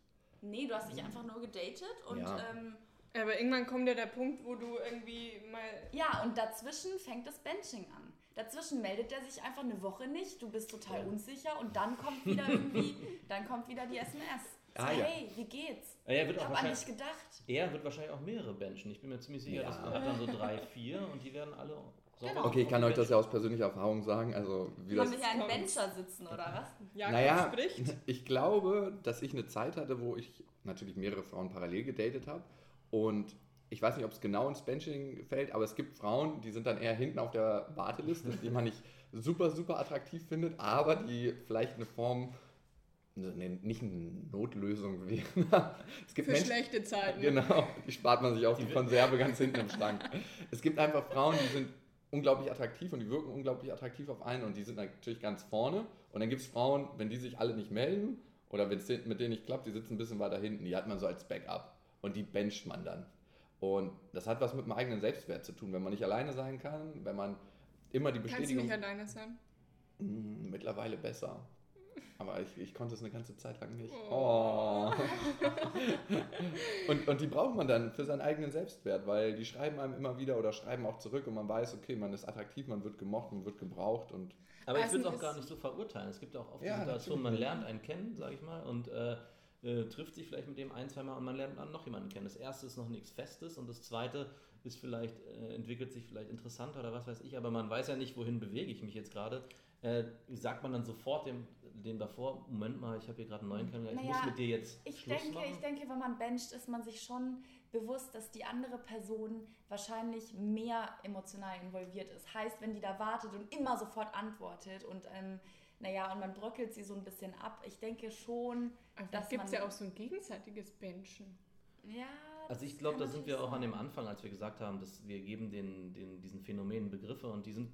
Nee, du hast dich einfach nur gedatet und Ja. ähm, Aber irgendwann kommt ja der Punkt, wo du irgendwie mal. ja, und dazwischen fängt das Benching an. Dazwischen meldet er sich einfach eine Woche nicht, du bist total unsicher und dann kommt wieder irgendwie, dann kommt wieder die SMS. So, Ah, ja. hey, wie geht's? Ja, er wird Ich habe an dich wahrscheinlich, gedacht. er wird wahrscheinlich auch mehrere benchen. Ich bin mir ziemlich sicher, Ja. dass er hat dann so drei, vier und die werden alle. Genau. Okay, ich kann euch das ja aus persönlicher Erfahrung sagen. Also, wie das wir hier einen kommt. Bencher sitzen, oder was? Jakob Naja, spricht. ich glaube, dass ich eine Zeit hatte, wo ich natürlich mehrere Frauen parallel gedatet habe. Und ich weiß nicht, ob es genau ins Benching fällt, aber es gibt Frauen, die sind dann eher hinten auf der Warteliste, die man nicht super, super attraktiv findet, aber die vielleicht eine Form, ne, nicht eine Notlösung wären. es gibt Für Menschen, schlechte Zeiten. Genau, die spart man sich auf die, Die- Konserve ganz hinten im Schrank. Es gibt einfach Frauen, die sind unglaublich attraktiv und die wirken unglaublich attraktiv auf einen und die sind natürlich ganz vorne. Und dann gibt es Frauen, wenn die sich alle nicht melden oder wenn es mit denen nicht klappt, die sitzen ein bisschen weiter hinten. Die hat man so als Backup und die bencht man dann. Und das hat was mit dem eigenen Selbstwert zu tun, wenn man nicht alleine sein kann, wenn man immer die Kannst du Bestätigung... nicht alleine sein? Mm, mittlerweile besser. Aber ich, ich konnte es eine ganze Zeit lang nicht. Oh. Oh. und, und die braucht man dann für seinen eigenen Selbstwert, weil die schreiben einem immer wieder oder schreiben auch zurück und man weiß, okay, man ist attraktiv, man wird gemocht, man wird gebraucht und Aber ich würde es auch gar nicht so verurteilen. Es gibt auch oft Ja, Situation, natürlich. man lernt einen kennen, sage ich mal, und äh, äh, trifft sich vielleicht mit dem ein, zwei Mal und man lernt dann noch jemanden kennen. Das erste ist noch nichts Festes und das zweite ist vielleicht, äh, entwickelt sich vielleicht interessanter oder was weiß ich, aber man weiß ja nicht, wohin bewege ich mich jetzt gerade. Äh, sagt man dann sofort dem, dem davor, Moment mal, ich habe hier gerade einen neuen kennengelernt, ich Naja, muss mit dir jetzt Ich Schluss denke, machen. ich denke, wenn man bencht, ist man sich schon bewusst, dass die andere Person wahrscheinlich mehr emotional involviert ist. Heißt, wenn die da wartet und immer sofort antwortet und ähm, naja, und man bröckelt sie so ein bisschen ab, ich denke schon, Aber dass gibt es man- ja auch so ein gegenseitiges Benchen. ja. Also ich glaube, da sind wir auch an dem. Anfang, als wir gesagt haben, dass wir geben den, den, diesen Phänomenen Begriffe und die sind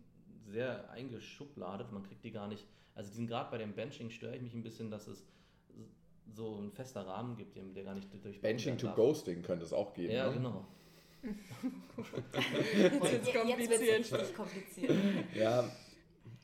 sehr eingeschubladet, man kriegt die gar nicht, also diesen gerade bei dem Benching störe ich mich ein bisschen, dass es so ein fester Rahmen gibt, dem- der gar nicht durch Benching to darf. Ghosting könnte es auch geben. Ja, ne? genau. Jetzt Jetzt wird es richtig kompliziert. Ja,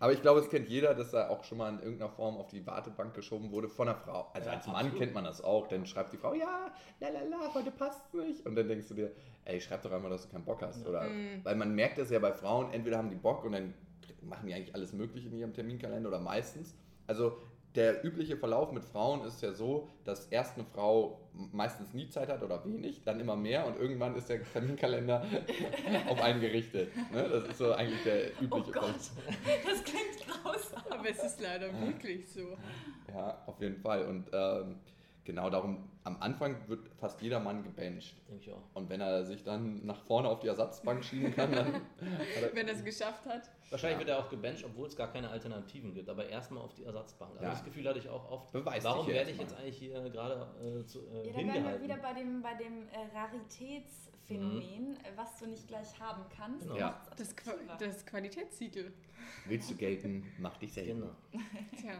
aber ich glaube, es kennt jeder, dass da auch schon mal in irgendeiner Form auf die Wartebank geschoben wurde von einer Frau. Also Ja, als Mann absolut. kennt man das auch. Dann schreibt die Frau, ja, lalala, heute passt nicht. Und dann denkst du dir, ey, schreib doch einmal, dass du keinen Bock hast. Oder, Mhm. Weil man merkt das ja bei Frauen, entweder haben die Bock und dann machen die eigentlich alles Mögliche in ihrem Terminkalender oder meistens. Also der übliche Verlauf mit Frauen ist ja so, dass erst eine Frau meistens nie Zeit hat oder wenig, dann immer mehr und irgendwann ist der Terminkalender auf einen gerichtet. Ne? Das ist so eigentlich der Oh übliche Gott, Verlauf. das klingt grausam. Aber es ist leider wirklich so. Ja, auf jeden Fall. Und ähm, genau darum, am Anfang wird fast jeder Mann gebencht. Denke ich auch. Und wenn er sich dann nach vorne auf die Ersatzbank schieben kann, dann er, Wenn er es geschafft hat. Wahrscheinlich Ja. wird er auch gebencht, obwohl es gar keine Alternativen gibt, aber erstmal auf die Ersatzbank. Also Ja. das Gefühl hatte ich auch oft. Beweis warum werde ich jetzt eigentlich hier gerade äh, zu, äh, Ja, da wären wir wieder bei dem, bei dem äh, Raritätsphänomen, äh, was du nicht gleich haben kannst. Genau. Ja. Das, Qua das Qualitätssiegel. willst du gelten, mach dich selten. Genau. Tja.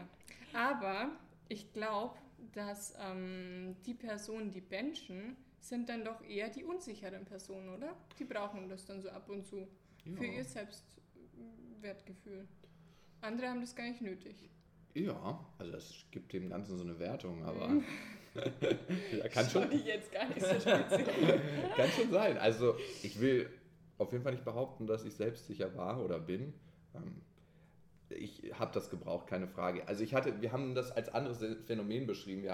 Aber ich glaube, dass ähm, die Personen, die benchen, sind dann doch eher die unsicheren Personen, oder? Die brauchen das dann so ab und zu für Ja. ihr Selbstwertgefühl. Andere haben das gar nicht nötig. Ja, also es gibt dem Ganzen so eine Wertung, aber Mhm. ja, kann, schon, ich jetzt gar nicht so kann schon sein. Also ich will auf jeden Fall nicht behaupten, dass ich selbstsicher war oder bin. Ähm, Ich habe das gebraucht, keine Frage. Also ich hatte, wir haben das als anderes Phänomen beschrieben. Wir,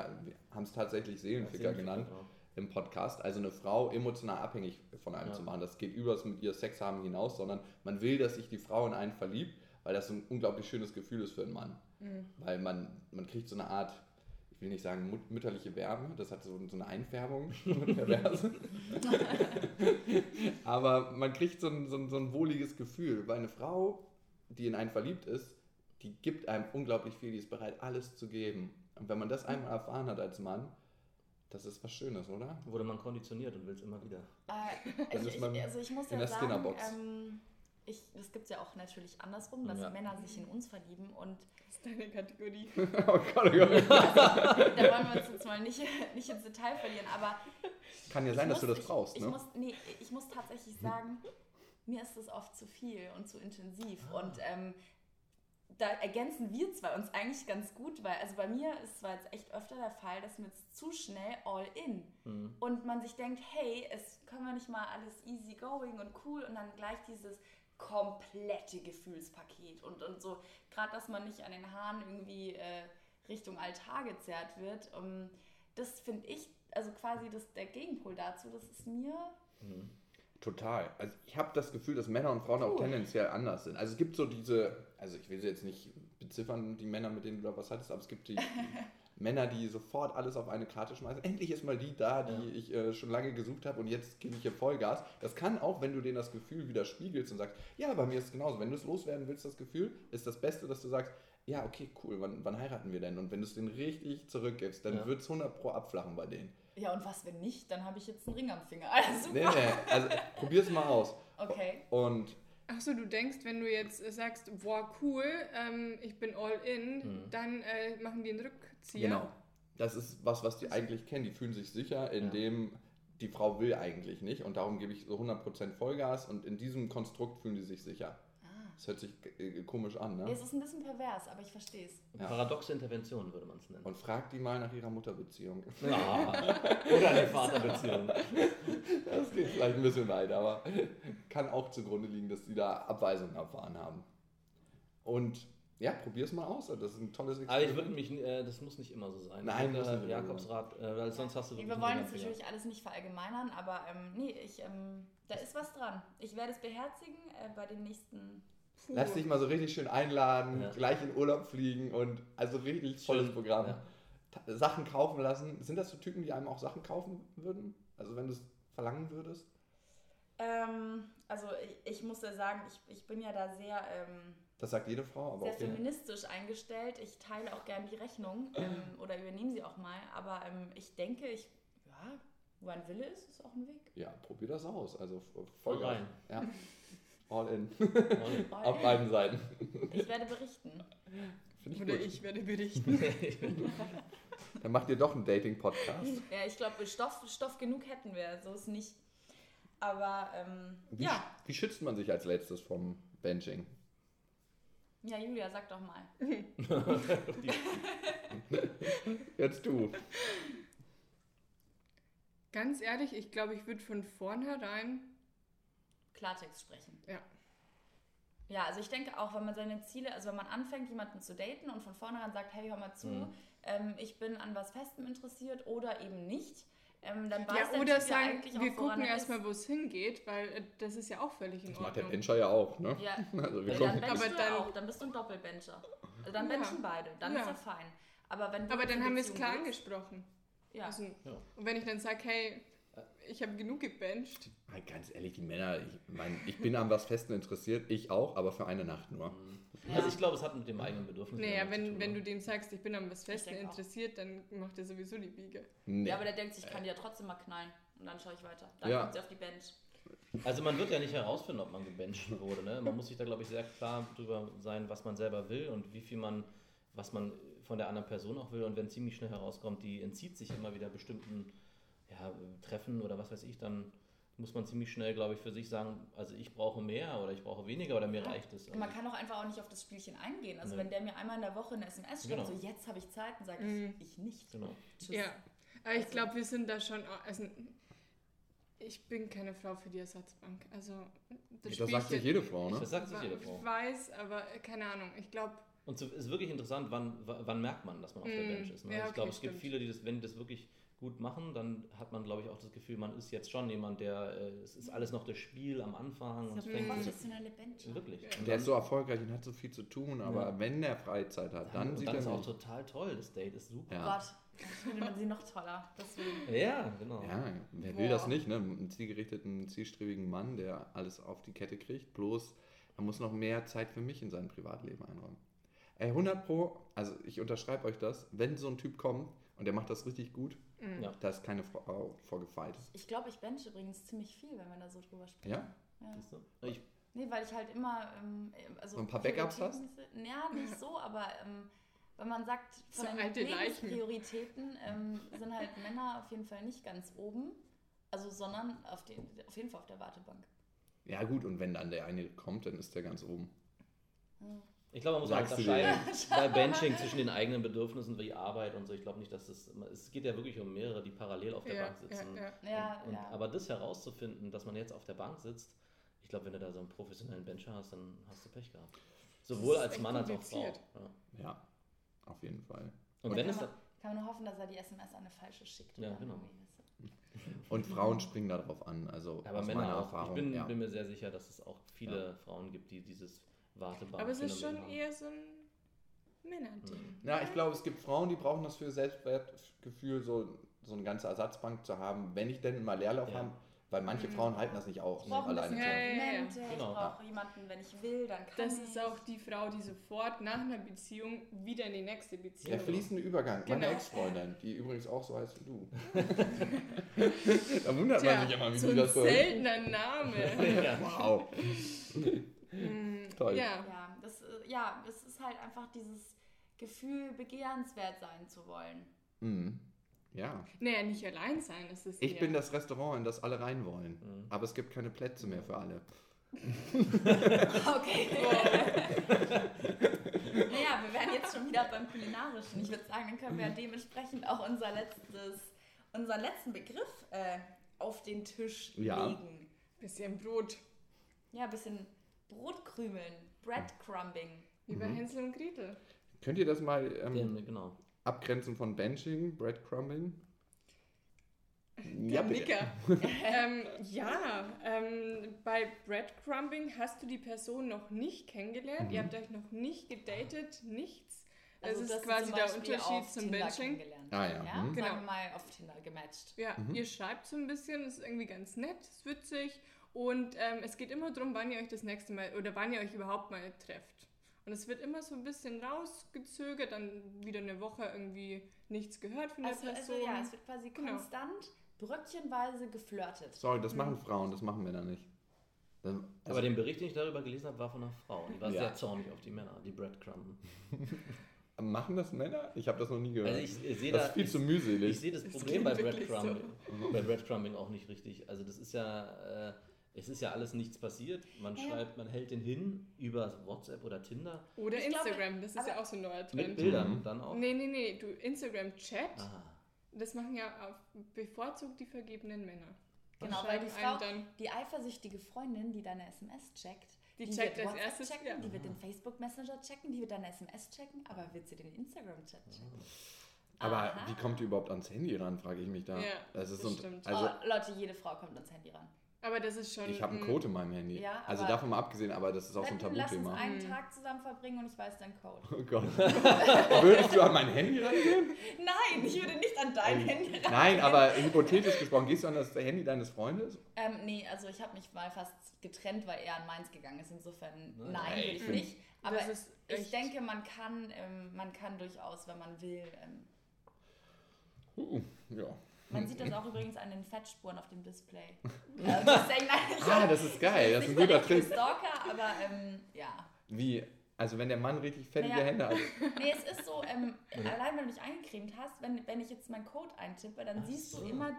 haben es tatsächlich Seelenficker genannt. Genau. im Podcast. Also eine Frau emotional abhängig von einem Ja. zu machen. Das geht über das mit ihr Sex haben hinaus, sondern man will, dass sich die Frau in einen verliebt, weil das ein unglaublich schönes Gefühl ist für einen Mann. Mhm. Weil man, man kriegt so eine Art, ich will nicht sagen mut- mütterliche Wärme, das hat so, so eine Einfärbung, perverse. Aber man kriegt so ein, so, ein, so ein wohliges Gefühl, weil eine Frau, die in einen verliebt ist, die gibt einem unglaublich viel, die ist bereit, alles zu geben. Und wenn man das einmal erfahren hat als Mann, Das ist was Schönes, oder? Wurde man konditioniert und will es immer wieder. Äh, Das ich, ist man ich, also ich muss in ja der sagen, Skinnerbox. ähm, ich, das gibt es ja auch natürlich andersrum, dass Ja. Männer sich in uns verlieben und Das ist deine Kategorie. oh Gott, oh Gott. da wollen wir uns jetzt mal nicht, nicht ins Detail verlieren, aber Kann ja ich sein, dass muss, du das ich, brauchst, ich ne? Muss, nee, ich muss tatsächlich sagen, mir ist das oft zu viel und zu intensiv Ah. und ähm, da ergänzen wir zwei uns eigentlich ganz gut, weil also bei mir ist zwar jetzt echt öfter der Fall, dass mir jetzt zu schnell all in Mhm. und man sich denkt, hey, es können wir nicht mal alles easy going und cool und dann gleich dieses komplette Gefühlspaket und, und so, gerade dass man nicht an den Haaren irgendwie äh, Richtung Altar gezerrt wird, um, das finde ich, also quasi das, der Gegenpol dazu, das ist mir, Mhm. Total. Also ich habe das Gefühl, dass Männer und Frauen auch Cool. tendenziell anders sind. Also es gibt so diese, also ich will sie jetzt nicht beziffern, die Männer, mit denen du da was hattest, aber es gibt die Männer, die sofort alles auf eine Karte schmeißen. Endlich ist mal die da, die Ja. ich äh, schon lange gesucht habe und jetzt gebe ich hier Vollgas. Das kann auch, wenn du denen das Gefühl widerspiegelst und sagst, ja, bei mir ist es genauso. Wenn du es loswerden willst, das Gefühl, ist das Beste, dass du sagst, ja, okay, cool, wann, wann heiraten wir denn? Und wenn du es denen richtig zurückgibst, dann Ja. wird es 100 pro abflachen bei denen. Ja und was, wenn nicht, dann habe ich jetzt einen Ring am Finger. Also Nee, super. nee, also probier's mal aus. Okay. Und Achso, du denkst, wenn du jetzt äh, sagst, boah, cool, ähm, ich bin all in, Mhm. dann äh, machen die einen Rückzieher. Genau. Das ist was, was die eigentlich kennen. Die fühlen sich sicher, indem die Frau will eigentlich nicht und darum gebe ich so 100% Vollgas und in diesem Konstrukt fühlen die sich sicher. Das hört sich äh, komisch an, ne? Es ist ein bisschen pervers, aber ich verstehe es. Ja. Paradoxe Intervention würde man es nennen. Und frag die mal nach ihrer Mutterbeziehung. Ja. Oder eine Vaterbeziehung. Das geht vielleicht ein bisschen weit, aber kann auch zugrunde liegen, dass die da Abweisungen erfahren haben. Und ja, probier's mal aus. Das ist ein tolles Aber ich würde mich, äh, das muss nicht immer so sein. Nein, würde, nicht äh, Jakobsrat, äh, weil sonst hast du Wir wirklich wollen einen jetzt natürlich alles nicht verallgemeinern, aber ähm, nee, ich, ähm, da ist was dran. Ich werde es beherzigen äh, bei den nächsten. Puh. Lass dich mal so richtig schön einladen, Ja. gleich in Urlaub fliegen und also richtig tolles Schön, Programm. ja. Sachen kaufen lassen. Sind das so Typen, die einem auch Sachen kaufen würden? Also wenn du es verlangen würdest? Ähm, also ich, ich muss ja sagen, ich, ich bin ja da sehr, ähm, Das sagt jede Frau, aber sehr okay. feministisch eingestellt. Ich teile auch gern die Rechnung ähm, oder übernehme sie auch mal. Aber ähm, ich denke, ich, ja, wo ein Wille ist, ist auch ein Weg. Ja, probier das aus. Also Voll rein. Ja. All in. Und- Auf beiden Seiten. Ich werde berichten. Ich Oder gut. ich werde berichten. Dann macht ihr doch einen Dating-Podcast. Ja, ich glaube, Stoff, Stoff genug hätten wir, so ist nicht. Aber ähm, Wie, ja, wie schützt man sich als letztes vom Benching? ja, Julia, sag doch mal. Jetzt du. Ganz ehrlich, ich glaube, ich würde von vornherein. Klartext sprechen. Ja. Ja, also ich denke auch, wenn man seine Ziele, also wenn man anfängt, jemanden zu daten und von vornherein sagt, hey, hör mal zu, Mhm. ähm, ich bin an was Festem interessiert oder eben nicht, ähm, dann weiß Ja, der oder ja sagen, eigentlich wir gucken er erstmal, wo es hingeht, weil äh, das ist ja auch völlig in Das macht der Ordnung. Bencher ja auch, ne? Ja, Also wir dann gucken. benchst Aber du dann- auch, dann bist du ein Doppelbencher. Also dann Ja. benchen beide, dann Ja. ist ja fein. Aber wenn du Aber dann haben wir es klar willst- angesprochen. Ja. Also, Ja. Und wenn ich dann sage, hey, ich habe genug gebencht, Ganz ehrlich, die Männer, ich meine, ich bin an was Festen interessiert, ich auch, aber für eine Nacht nur. Ja. Also ich glaube, es hat mit dem eigenen Bedürfnis. naja, zu wenn, tun, wenn ne? du dem sagst, ich bin an was Festen auch. interessiert, dann macht er sowieso die Biege. Nee. ja, aber der denkt sich, ich kann die ja trotzdem mal knallen. Und dann schaue ich weiter. Dann Ja. kommt sie auf die Bench. Also man wird ja nicht herausfinden, ob man gebencht wurde. Ne? Man muss sich da, glaube ich, sehr klar drüber sein, was man selber will und wie viel man, was man von der anderen Person auch will. Und wenn ziemlich schnell herauskommt, die entzieht sich immer wieder bestimmten ja, Treffen oder was weiß ich, dann muss man ziemlich schnell, glaube ich, für sich sagen, also ich brauche mehr oder ich brauche weniger oder mir Ja. reicht es. Und man kann auch einfach auch nicht auf das Spielchen eingehen. Also Nee. wenn der mir einmal in der Woche eine SMS schreibt, Genau. so jetzt habe ich Zeit, dann sage Mhm. ich, ich nicht. Genau. Tschüss. Ja, aber ich Also- glaube, wir sind da schon. Also, ich bin keine Frau für die Ersatzbank. Also, das, das sagt sich jede Frau, ne? Das sagt sich jede Frau. Ich weiß, aber keine Ahnung. Ich glaube, Und es ist wirklich interessant, wann, wann merkt man, dass man auf der Mm, Bench ist. Ne? ja, ich okay, glaube, es gibt stimmt. viele, die das, wenn die das wirklich gut machen, dann hat man, glaube ich, auch das Gefühl, man ist jetzt schon jemand, der, äh, es ist alles noch das Spiel am Anfang. Und Das ist eine so- professionelle wirklich. Und Der dann, ist so erfolgreich und hat so viel zu tun, aber Ja. wenn der Freizeit hat, dann, und sieht dann er ist auch total toll, das Date ist super. Ja. Gott, dann findet man sie noch toller. Deswegen. Ja, genau. Ja, wer will das Boah. nicht, ne? Einen zielgerichteten, zielstrebigen Mann, der alles auf die Kette kriegt. Bloß, er muss noch mehr Zeit für mich in sein Privatleben einräumen. Ey, 100 Pro, also ich unterschreibe euch das, wenn so ein Typ kommt und der macht das richtig gut, Mhm. Ja. Da ist keine Frau vorgefeit. Ich glaube, ich bench übrigens ziemlich viel, wenn wir da so drüber sprechen. Ja? ja. Du? Ich, Nee, weil ich halt immer. Ähm, also So ein paar Backups hast? Ja, nicht so, aber ähm, wenn man sagt, von So den. Lebensprioritäten ähm, sind halt Männer auf jeden Fall nicht ganz oben. Also, sondern auf, den, auf jeden Fall auf der Wartebank. Ja, gut, und wenn dann der eine kommt, dann ist der ganz oben. Ja. Ich glaube, man muss Sagst unterscheiden bei Benching zwischen den eigenen Bedürfnissen wie Arbeit und so. Ich glaube nicht, dass das. Es geht ja wirklich um mehrere, die parallel auf der Ja, Bank sitzen. ja, ja. Ja, und, und, ja. Aber das herauszufinden, dass man jetzt auf der Bank sitzt, ich glaube, wenn du da so einen professionellen Bencher hast, dann hast du Pech gehabt. Sowohl als Mann als auch Frau. Ja. Ja, auf jeden Fall. Und Da wenn kann, es man, dann, kann man nur hoffen, dass er die SMS an eine falsche schickt. Ja, genau. Und Frauen springen darauf an. Also aber aus Männer meiner auch. Erfahrung. ich bin, ja. bin mir sehr sicher, dass es auch viele Frauen gibt, die dieses Wartebank Aber es ist schon eher so ein Männerding. Ja, ich glaube, es gibt Frauen, die brauchen das für Selbstwertgefühl, so, so eine ganze Ersatzbank zu haben, wenn ich denn mal Leerlauf Ja. habe. Weil manche Mhm. Frauen halten das nicht aus, Ich alleine zu Ja, ja, ja. Komplimente, ich Genau. brauche jemanden, wenn ich will, dann kann Das ich. ist auch die Frau, die sofort nach einer Beziehung wieder in die nächste Beziehung. Der fließende Übergang. Meine Genau. Ex-Freundin, die übrigens auch so heißt wie du. da wundert Tja, man sich immer, wie so ein das so. seltener Name. ja. Wow. Mm, Toll. Ja, Ja, das, äh, ja, es ist halt einfach dieses Gefühl, begehrenswert sein zu wollen. Mhm. Ja. naja, nicht allein sein, es ist Ich eher- bin das Restaurant, in das alle rein wollen. Mhm. Aber es gibt keine Plätze mehr für alle. Okay. naja, wir wären jetzt schon wieder beim Kulinarischen. Ich würde sagen, dann können wir ja dementsprechend auch unser letztes, unseren letzten Begriff äh, auf den Tisch Ja. legen. Bisschen Brot, Ja, ein bisschen Brotkrümeln, Breadcrumbing. wie bei Mhm. Hänsel und Gretel. Könnt ihr das mal ähm, Den, genau. abgrenzen von Benching, Breadcrumbing? Der bitte. Nicker. ähm, ja, ähm, bei Breadcrumbing hast du die Person noch nicht kennengelernt, ihr Mhm. habt euch noch nicht gedatet, nichts. Also das ist quasi der Unterschied auf zum Tinder Benching. kennengelernt. Ah ja, mhm. Genau. Sagen wir mal auf Tinder gematcht. Ja, Mhm. ihr schreibt so ein bisschen, ist irgendwie ganz nett, ist witzig und ähm, es geht immer darum, wann ihr euch das nächste Mal oder wann ihr euch überhaupt mal trefft. Und es wird immer so ein bisschen rausgezögert, dann wieder eine Woche irgendwie nichts gehört von der Also, Person. also ja, es wird quasi Genau. konstant, bröckchenweise geflirtet. Sorry, das Mhm. machen Frauen, das machen Männer nicht. Dann, Aber den Bericht, den ich darüber gelesen habe, war von einer Frau. Die war Ja. sehr zornig auf die Männer, die Breadcrumben. machen das Männer? Ich habe das noch nie gehört. Also ich, ich sehe das da, ist viel ich, zu mühselig. ich sehe das Das Problem bei Breadcrumbing, bei Breadcrumbing auch nicht richtig. Also das ist ja, äh, es ist ja alles nichts passiert. Man Ja. schreibt, man hält den hin über WhatsApp oder Tinder oder Ich glaube, Instagram, das ist ja auch so ein neuer mit Trend. Bildern Mhm. dann auch. Nee, nee, nee, du Instagram-Chat, das machen ja auch bevorzugt die vergebenen Männer. Genau, weil die Frau, die eifersüchtige Freundin, die deine SMS checkt, Die wird checkt als WhatsApp erstes, checken, ja. die wird den Facebook Messenger checken, die wird deine SMS checken, aber wird sie den Instagram-Chat checken? Aber Aha. wie kommt die überhaupt ans Handy ran, frage ich mich da. Ja, das ist das so ein, stimmt. also oh, Leute, jede Frau kommt ans Handy ran. Aber das ist schon. ich habe einen Code in meinem Handy. Ja, also davon mal abgesehen, aber das ist auch so ein Wetten, lass uns Tabuthema. einen Mhm. Tag zusammen verbringen und ich weiß deinen Code. Oh Gott. Würdest du an mein Handy rangehen? Nein, ich würde nicht an dein Handy ran. Nein, aber hypothetisch gesprochen, gehst du an das Handy deines Freundes? Ähm, nee, also ich habe mich mal fast getrennt, weil er an meins gegangen ist. Insofern Nein. nein, ich find- nicht. Aber das ist ich denke, man kann, ähm, man kann durchaus, wenn man will. Ähm, Uh, ja. Man sieht das auch übrigens an den Fettspuren auf dem Display. deswegen, nein, ich Ah, das ist geil, das ist ein guter der richtige Trick. Stalker, aber ähm, ja. Wie? Also wenn der Mann richtig fettige Naja. Hände hat. Nee, es ist so, ähm, allein wenn du dich eingecremt hast, wenn, wenn ich jetzt meinen Code eintippe, dann Ach siehst so. du immer,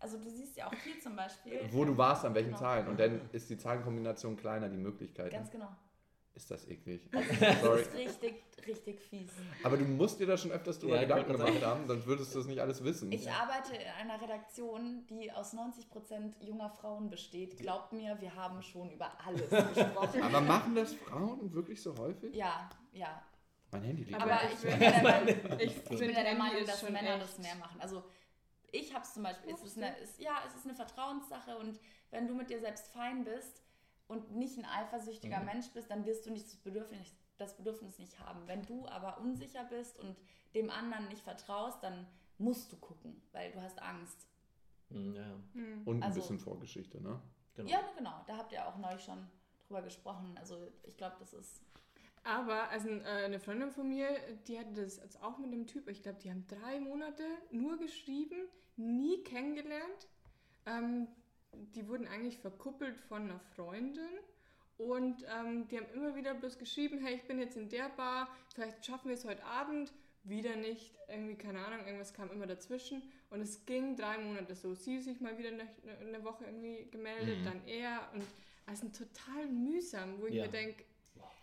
also du siehst ja auch hier zum Beispiel. Wo du warst, an welchen Genau. Zahlen. Und dann ist die Zahlenkombination kleiner, die Möglichkeiten. Ganz genau. Ist das eklig. Das Sorry. ist richtig, richtig fies. Aber du musst dir da schon öfters drüber Ja, Gedanken gemacht haben, sonst würdest du das nicht alles wissen. Ich arbeite in einer Redaktion, die aus 90% junger Frauen besteht. Glaubt mir, wir haben schon über alles gesprochen. Aber machen das Frauen wirklich so häufig? Ja, ja. Mein Handy liegt Aber ich bin der Meinung, Ich, bin der Meinung ist dass schon Männer echt- das mehr machen. Also ich habe es zum Beispiel, es ist eine, ist, ja, es ist eine Vertrauenssache und wenn du mit dir selbst fein bist und nicht ein eifersüchtiger Mhm. Mensch bist, dann wirst du nicht das Bedürfnis, das Bedürfnis nicht haben. Wenn du aber unsicher bist und dem anderen nicht vertraust, dann musst du gucken, weil du hast Angst. Hm, ja, ja, Hm. Und ein also- bisschen Vorgeschichte, ne? genau. Ja, genau, da habt ihr auch neulich schon drüber gesprochen. Also ich glaube, das ist Aber also äh, eine Freundin von mir, die hatte das jetzt auch mit einem Typ. Ich glaube, die haben drei Monate nur geschrieben, nie kennengelernt. Ähm, die wurden eigentlich verkuppelt von einer Freundin. Und ähm, die haben immer wieder bloß geschrieben, hey, ich bin jetzt in der Bar, vielleicht schaffen wir es heute Abend. Wieder nicht, irgendwie, keine Ahnung, irgendwas kam immer dazwischen. Und es ging drei Monate so. Sie sich mal wieder eine, eine Woche irgendwie gemeldet, Mhm. dann er. Und also total mühsam, wo ich Ja. mir denke,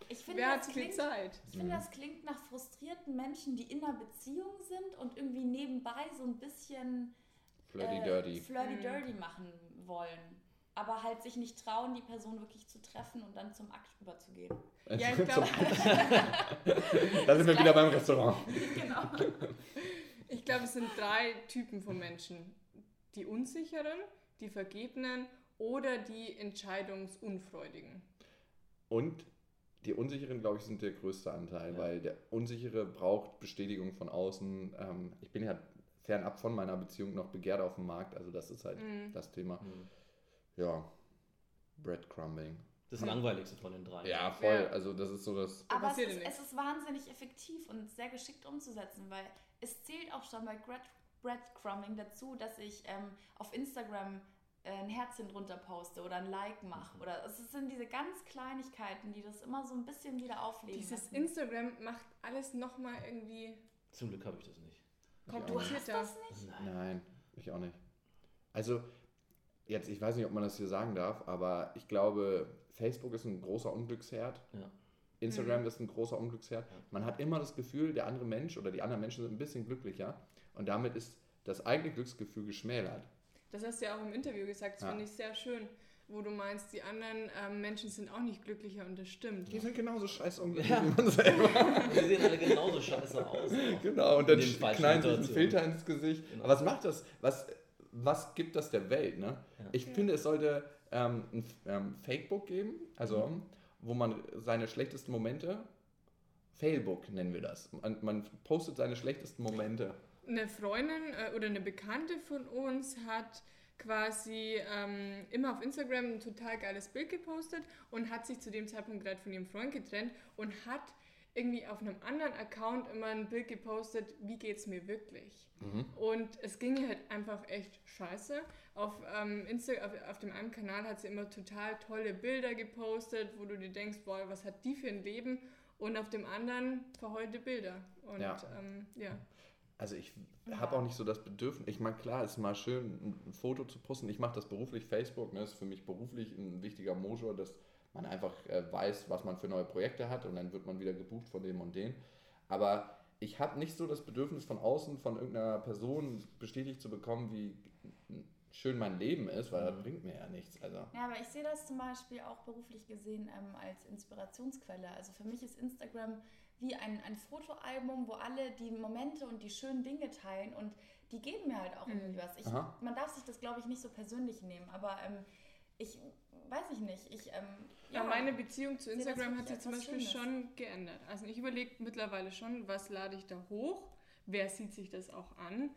Ich finde, wer das hat viel klingt, Zeit? ich finde, das klingt nach frustrierten Menschen, die in einer Beziehung sind und irgendwie nebenbei so ein bisschen Flirty äh, Dirty. Flirty Mhm. Dirty machen wollen. Aber halt sich nicht trauen, die Person wirklich zu treffen und dann zum Akt überzugehen. Ja, ich glaube, da sind wir wieder beim Restaurant. genau. ich glaub, es sind drei Typen von Menschen. Die Unsicheren, die Vergebenen oder die Entscheidungsunfreudigen. Und die Unsicheren, glaube ich, sind der größte Anteil, Ja. weil der Unsichere braucht Bestätigung von außen. Ähm, ich bin ja fernab von meiner Beziehung noch begehrt auf dem Markt, also das ist halt Mhm. das Thema. Mhm. Ja, Breadcrumbing. Das langweiligste von den drei. Ja, voll. Ja. Also das ist so das. Aber es ist, es ist wahnsinnig effektiv und sehr geschickt umzusetzen, weil es zählt auch schon bei Bread, Breadcrumbing dazu, dass ich ähm, auf Instagram äh, ein Herzchen drunter poste oder ein Like mache. Oder es sind diese ganz Kleinigkeiten, die das immer so ein bisschen wieder aufleben Dieses lassen. Instagram macht alles nochmal irgendwie Zum Glück habe ich das nicht. Nicht. komplizierter. das nicht? Nein, ich auch nicht. Also, jetzt, ich weiß nicht, ob man das hier sagen darf, aber ich glaube, Facebook ist ein großer Unglücksherd. Ja. Instagram Mhm. ist ein großer Unglücksherd. Ja. Man hat immer das Gefühl, der andere Mensch oder die anderen Menschen sind ein bisschen glücklicher und damit ist das eigene Glücksgefühl geschmälert. Das hast du ja auch im Interview gesagt, das Ja. finde ich sehr schön, wo du meinst, die anderen ähm, Menschen sind auch nicht glücklicher und das stimmt. Die sind genauso scheiße unglücklich Ja. wie man selber. Die sehen alle genauso scheiße aus. Genau, und dann knallen sich einen. Filter ins Gesicht. Genau. Aber was macht das? Was, was gibt das der Welt? Ne? Ja. Ich finde, es sollte ähm, ein ähm, Fakebook geben, also Mhm. wo man seine schlechtesten Momente, Failbook nennen wir das. Man, man postet seine schlechtesten Momente. Eine Freundin äh, oder eine Bekannte von uns hat quasi ähm, immer auf Instagram ein total geiles Bild gepostet und hat sich zu dem Zeitpunkt gerade von ihrem Freund getrennt und hat irgendwie auf einem anderen Account immer ein Bild gepostet, wie geht's mir wirklich. Und es ging ihr halt einfach echt scheiße. Auf, ähm, Insta auf, auf dem einen Kanal hat sie immer total tolle Bilder gepostet, wo du dir denkst, boah, was hat die für ein Leben? Und auf dem anderen verheulte Bilder. Und Ja. Ähm, ja. Also ich habe auch nicht so das Bedürfnis. Ich meine, klar, es ist mal schön, ein, ein Foto zu posten. Ich mache das beruflich. Facebook ne, ist für mich beruflich ein wichtiger Motor, dass man einfach äh, weiß, was man für neue Projekte hat und dann wird man wieder gebucht von dem und den. Aber ich habe nicht so das Bedürfnis von außen, von irgendeiner Person bestätigt zu bekommen, wie schön mein Leben ist, weil das bringt mir ja nichts. Also. Ja, aber ich sehe das zum Beispiel auch beruflich gesehen ähm, als Inspirationsquelle. Also für mich ist Instagram wie ein, ein Fotoalbum, wo alle die Momente und die schönen Dinge teilen und die geben mir halt auch irgendwie was. Ich, man darf sich das, glaube ich, nicht so persönlich nehmen, aber ähm, ich weiß ich nicht. Ich, ähm, Ja, meine Beziehung zu Instagram hat sich zum Beispiel Schönes. schon geändert. Also ich überlege mittlerweile schon, was lade ich da hoch, wer sieht sich das auch an.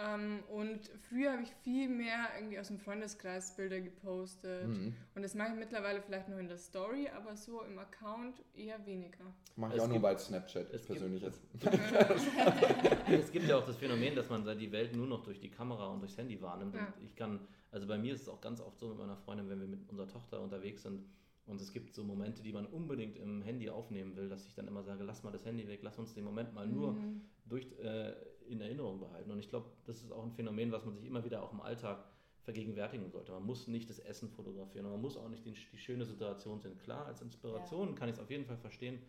Ähm, und früher habe ich viel mehr irgendwie aus dem Freundeskreis Bilder gepostet. Mhm. Und das mache ich mittlerweile vielleicht noch in der Story, aber so im Account eher weniger. Mache ich Es auch nur gibt- bei Snapchat es gibt- persönlich jetzt. Es gibt ja auch das Phänomen, dass man die Welt nur noch durch die Kamera und durchs Handy wahrnimmt. Ja. Und ich kann, also bei mir ist es auch ganz oft so mit meiner Freundin, wenn wir mit unserer Tochter unterwegs sind und es gibt so Momente, die man unbedingt im Handy aufnehmen will, dass ich dann immer sage, lass mal das Handy weg, lass uns den Moment mal nur Mhm. durch, äh, in Erinnerung behalten. Und ich glaube, das ist auch ein Phänomen, was man sich immer wieder auch im Alltag vergegenwärtigen sollte. Man muss nicht das Essen fotografieren und man muss auch nicht die, die schöne Situation sehen. Klar, als Inspiration kann ich es auf jeden Fall verstehen,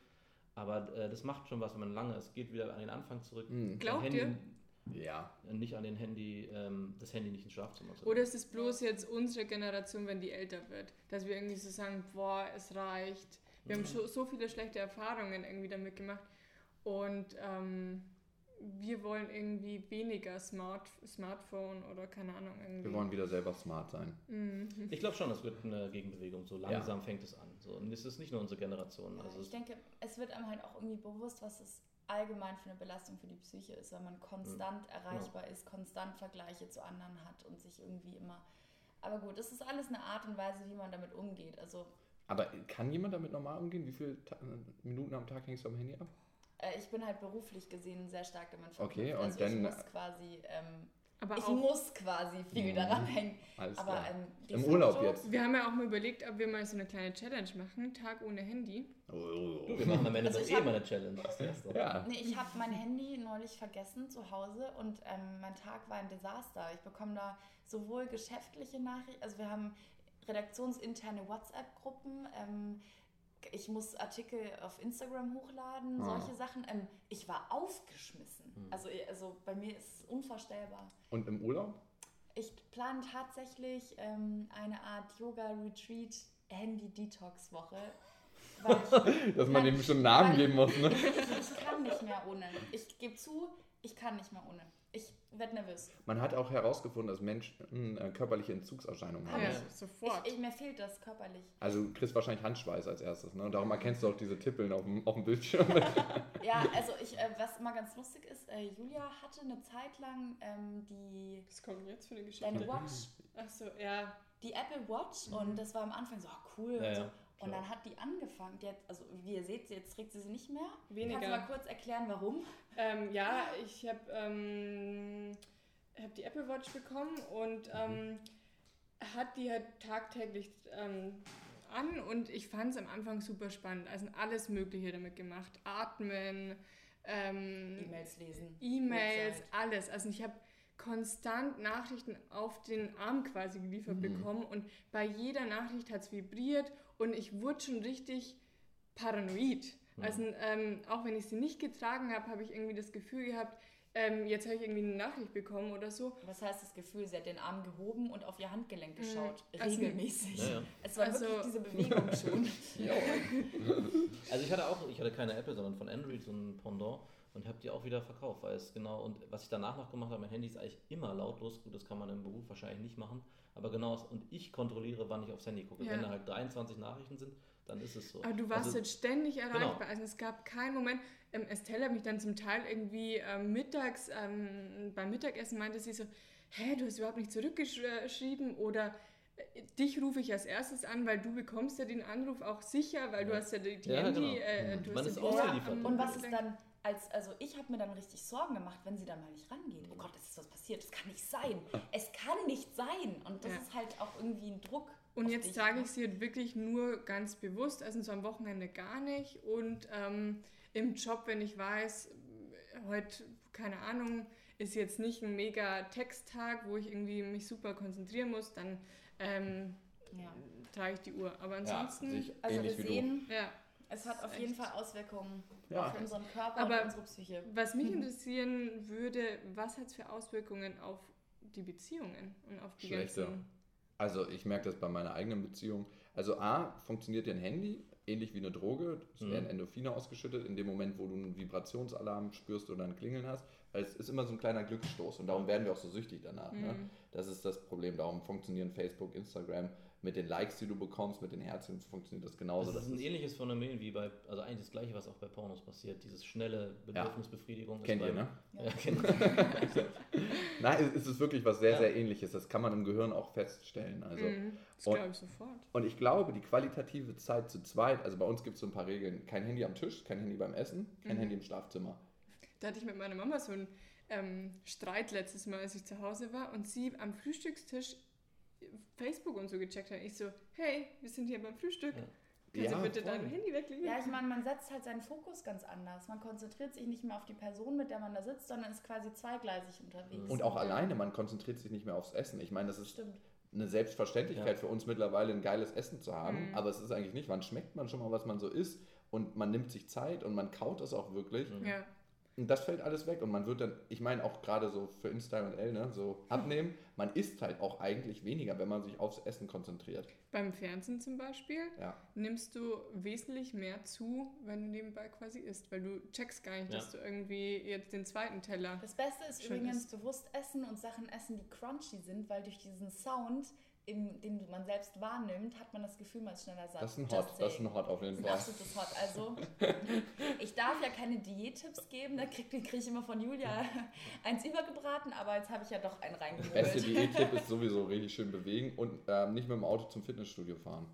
aber äh, das macht schon was, wenn man lange, es geht wieder an den Anfang zurück. Mhm. Glaubt Handy, ihr? Ja. Nicht an den Handy, ähm, das Handy nicht ins Schlafzimmer zu Oder ist es bloß jetzt unsere Generation, wenn die älter wird, dass wir irgendwie so sagen, boah, es reicht. Wir haben so, so viele schlechte Erfahrungen irgendwie damit gemacht und ähm, wir wollen irgendwie weniger Smart, Smartphone oder keine Ahnung irgendwie. Wir wollen wieder selber smart sein. Mhm. Ich glaube schon, es wird eine Gegenbewegung. So langsam fängt es an. So, und es ist nicht nur unsere Generation. Ja, Also ich denke, es wird einem halt auch irgendwie bewusst, was es allgemein für eine Belastung für die Psyche ist, wenn man konstant erreichbar ist, konstant Vergleiche zu anderen hat und sich irgendwie immer. Aber gut, es ist alles eine Art und Weise, wie man damit umgeht. Also Aber kann jemand damit normal umgehen? Wie viele Ta Minuten am Tag hängst du am Handy ab? Äh, ich bin halt beruflich gesehen sehr stark damit verknüpft. Okay, und also dann- ich muss quasi, ähm, Aber ich auch, muss quasi viel Mhm. daran hängen. Alles Aber klar. ähm, Im Urlaub jetzt. wir haben ja auch mal überlegt, ob wir mal so eine kleine Challenge machen, Tag ohne Handy. Oh, oh, Du, oh. wir machen am Ende Also doch eh mal eine Challenge. Das erste. Ja. Nee, ich habe mein Handy neulich vergessen zu Hause und ähm, mein Tag war ein Desaster. Ich bekomme da sowohl geschäftliche Nachrichten, also wir haben redaktionsinterne WhatsApp-Gruppen, ähm, ich muss Artikel auf Instagram hochladen, Ah. solche Sachen. Ähm, ich war aufgeschmissen. Hm. Also, also bei mir ist es unvorstellbar. Und im Urlaub? Ich plane tatsächlich ähm, eine Art Yoga-Retreat, Handy-Detox-Woche. Dass man dem schon einen Namen geben muss, ne? ich, ich kann nicht mehr ohne. Ich gebe zu, ich kann nicht mehr ohne. Ich werde nervös. Man hat auch herausgefunden, dass Menschen äh, körperliche Entzugserscheinungen haben. Ja. Sofort. Ich, ich, mir fehlt das körperlich. Also du kriegst wahrscheinlich Handschweiß als erstes, ne? Und darum erkennst du auch diese Tippeln auf dem, auf dem Bildschirm. Ja, also ich, äh, was mal ganz lustig ist, äh, Julia hatte eine Zeit lang ähm, die Was kommt jetzt für eine Geschichte? deine Watch, Achso, ja. die Apple Watch Mhm. und das war am Anfang so ah, cool Ja, und so. ja, Und klar. dann hat die angefangen, die hat, also wie ihr seht, jetzt trägt sie sie nicht mehr. Weniger. Kannst du mal kurz erklären, warum? Ähm, ja, ich habe ähm, hab die Apple Watch bekommen und ähm, hat die halt tagtäglich ähm, an und ich fand es am Anfang super spannend. Also alles Mögliche damit gemacht. Atmen, ähm, E-Mails lesen. E-Mails, alles. Also ich habe konstant Nachrichten auf den Arm quasi geliefert Mhm. bekommen und bei jeder Nachricht hat es vibriert und ich wurde schon richtig paranoid. Mhm. Also ähm, auch wenn ich sie nicht getragen habe, habe ich irgendwie das Gefühl gehabt, ähm, jetzt habe ich irgendwie eine Nachricht bekommen oder so. Was heißt das Gefühl? Sie hat den Arm gehoben und auf ihr Handgelenk Mhm. geschaut. Also- Regelmäßig. Ja, ja. Es war Also- wirklich diese Bewegung schon. ja. Also ich hatte auch, ich hatte keine Apple, sondern von Android so ein Pendant und habe die auch wieder verkauft, weil es genau, und was ich danach noch gemacht habe, mein Handy ist eigentlich immer lautlos, gut, das kann man im Beruf wahrscheinlich nicht machen, aber genau, und ich kontrolliere, wann ich aufs Handy gucke. Ja. Wenn da halt 23 Nachrichten sind, dann ist es so. Aber du warst Also- jetzt ständig erreichbar. Genau. Also es gab keinen Moment. Ähm, Estelle hat mich dann zum Teil irgendwie ähm, mittags ähm, beim Mittagessen meinte sie so, hä, du hast überhaupt nicht zurückgeschrieben oder äh, dich rufe ich als erstes an, weil du bekommst ja den Anruf auch sicher, weil du Ja. hast ja die, die Ja, Handy, genau. äh, du Man hast ist ja die ausgeliefert. Und was ist dann, als, also ich habe mir dann richtig Sorgen gemacht, wenn sie dann mal nicht rangeht. Oh Gott, es ist was passiert, das kann nicht sein. Es kann nicht sein. Und das Ja. ist halt auch irgendwie ein Druck. Und auf jetzt trage ne? ich sie halt wirklich nur ganz bewusst, also so am Wochenende gar nicht. Und ähm, im Job, wenn ich weiß, heute, keine Ahnung, ist jetzt nicht ein mega Texttag, wo ich irgendwie mich super konzentrieren muss, dann ähm, Ja. trage ich die Uhr. Aber ja, ansonsten, ich Also wir sehen, ja. Es hat auf jeden Fall Auswirkungen Ja. auf unseren Körper Aber- und unsere Psyche. Was mich Mhm. interessieren würde, was hat es für Auswirkungen auf die Beziehungen und auf die Schlechte. ganzen... Also ich merke das bei meiner eigenen Beziehung. Also A, funktioniert dir ein Handy ähnlich wie eine Droge. Es Mhm. werden Endorphine ausgeschüttet in dem Moment, wo du einen Vibrationsalarm spürst oder ein Klingeln hast. Weil es ist immer so ein kleiner Glücksstoß und darum werden wir auch so süchtig danach. Ne? Mhm. Das ist das Problem. Darum funktionieren Facebook, Instagram mit den Likes, die du bekommst, mit den Herzen funktioniert das genauso. das ist ein ähnliches Phänomen wie bei, also eigentlich das gleiche, was auch bei Pornos passiert, dieses schnelle Bedürfnisbefriedigung. ist Kennt ihr, ne? Ja, kennt ihr. Nein, es ist wirklich was sehr, Ja. sehr ähnliches. Das kann man im Gehirn auch feststellen. Also, Mhm, das und- glaube ich sofort. Und ich glaube, die qualitative Zeit zu zweit, also bei uns gibt es so ein paar Regeln. Kein Handy am Tisch, kein Handy beim Essen, kein Mhm. Handy im Schlafzimmer. Da hatte ich mit meiner Mama so einen ähm, Streit letztes Mal, als ich zu Hause war und sie am Frühstückstisch Facebook und so gecheckt hat. Ich so, hey, wir sind hier beim Frühstück. Ja. Kannst Ja, du bitte voll. dein Handy weglegen? Ja, ich meine, man setzt halt seinen Fokus ganz anders. Man konzentriert sich nicht mehr auf die Person, mit der man da sitzt, sondern ist quasi zweigleisig unterwegs. Und auch Ja. alleine, man konzentriert sich nicht mehr aufs Essen. Ich meine, das ist Stimmt. eine Selbstverständlichkeit Ja. für uns mittlerweile, ein geiles Essen zu haben. Mhm. Aber es ist eigentlich nicht. Wann schmeckt man schon mal, was man so isst? Und man nimmt sich Zeit und man kaut es auch wirklich. Mhm. Ja. Und das fällt alles weg. Und man wird dann, ich meine auch gerade so für Insta und L, ne, so abnehmen. Man isst halt auch eigentlich weniger, wenn man sich aufs Essen konzentriert. Beim Fernsehen zum Beispiel Ja. nimmst du wesentlich mehr zu, wenn du nebenbei quasi isst, weil du checkst gar nicht, Ja. dass du irgendwie jetzt den zweiten Teller. Das Beste ist übrigens ist. bewusst essen und Sachen essen, die crunchy sind, weil durch diesen Sound, im, den man selbst wahrnimmt, hat man das Gefühl, man ist schneller satt. Das ist ein Hot, das ist ein Hot auf jeden Das ist ein Fall. Hot. Also, ich darf ja keine Diättipps geben, da kriege krieg ich immer von Julia eins übergebraten, aber jetzt habe ich ja doch einen Beste reingeholt. Diät-Tipp ist sowieso richtig schön bewegen und ähm, nicht mit dem Auto zum Fitnessstudio fahren.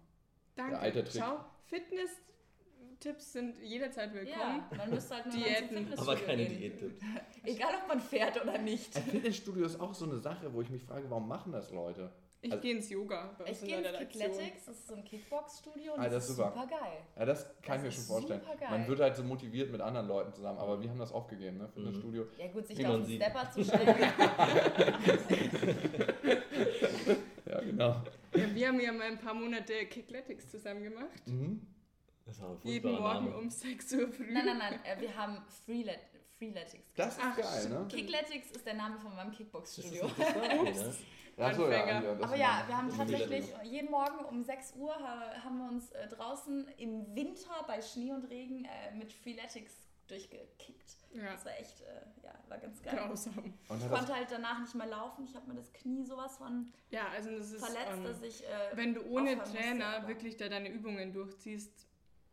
Danke. Der alte Trick. Schau, Fitness-Tipps sind jederzeit willkommen. Ja, man müsste halt nur Diäten. Aber keine. Diättipps. Egal, ob man fährt oder nicht. Ein Fitnessstudio ist auch so eine Sache, wo ich mich frage, warum machen das Leute? Ich Also- gehe ins Yoga. Ich gehe ins. Kickletics, das ist so ein Kickbox-Studio und Ah, das, das ist super. super geil. Ja, das kann ich mir Das schon vorstellen. Man wird halt so motiviert mit anderen Leuten zusammen, aber wir haben das aufgegeben, ne? Fitnessstudio. Ja gut, sich da auf den sieht. Stepper zu stellen. Ja, genau. Ja, wir haben ja mal ein paar Monate Kickletics zusammen gemacht. Mhm. Das Jeden Morgen Name. um 6 Uhr früh. nein, nein, nein, äh, wir haben Freelet Freeletics. Das ist Ach, geil, ne? Kickletics ist der Name von meinem Kickbox-Studio. das Gleiche, ne? Ja, ja, ja, Aber ja, wir haben tatsächlich jeden Morgen um 6 Uhr ha- haben wir uns äh, draußen im Winter bei Schnee und Regen äh, mit Freeletics durchgekickt. Ja, Das war echt, äh, ja, war ganz geil. grausam. Und Ich konnte halt danach nicht mehr laufen. Ich habe mir das Knie sowas von Ja, also das ist, verletzt, ähm, dass ich. Äh, wenn du ohne musste, Trainer aber- wirklich da deine Übungen durchziehst,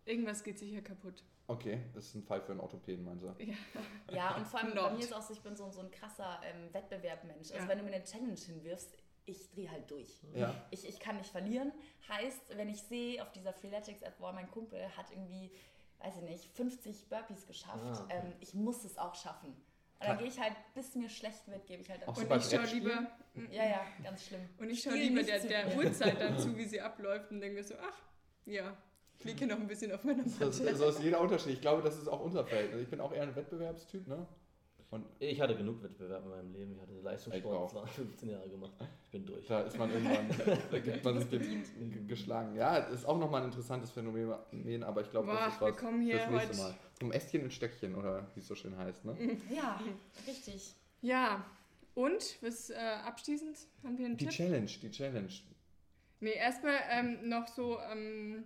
irgendwas geht sicher kaputt. okay, das ist ein Fall für einen Orthopäden, meinst du? Ja, Ja, und vor allem bei Not. mir ist auch so, ich bin so, so ein krasser ähm, Wettbewerbmensch. Also Ja. wenn du mir eine Challenge hinwirfst, ich drehe halt durch. Ja. Ich, ich kann nicht verlieren. Heißt, wenn ich sehe auf dieser Freeletics-App, boah, mein Kumpel hat irgendwie, weiß ich nicht, 50 Burpees geschafft, Ah, okay. ähm, ich muss es auch schaffen. Und dann gehe ich halt, bis mir schlecht wird, gebe ich halt Auch dann. so und bei ich schaue lieber, Ja, ja, ganz schlimm. und ich schaue lieber der, der. Uhrzeit dann zu, wie sie abläuft und denke mir so, ach, ja, hier noch ein bisschen auf meiner Das, Matte. so ist jeder Unterschied. Ich glaube, das ist auch unser Feld. Also ich bin auch eher ein Wettbewerbstyp, ne? Und Ich hatte genug Wettbewerb in meinem Leben. Ich hatte Leistungssport auch. 12, 15 Jahre gemacht. Ich bin durch. da ist man irgendwann, da gibt man sich geschlagen. Ja, das ist auch nochmal ein interessantes Phänomen, aber ich glaube, das ist wir was kommen hier fürs nächste heute- Mal. Zum Ästchen und Stöckchen, oder wie es so schön heißt, ne? Ja, richtig. Ja, und, was äh, abschließend, haben wir einen Die Tipp? Challenge, die Challenge. Nee, erstmal ähm, noch so, ähm,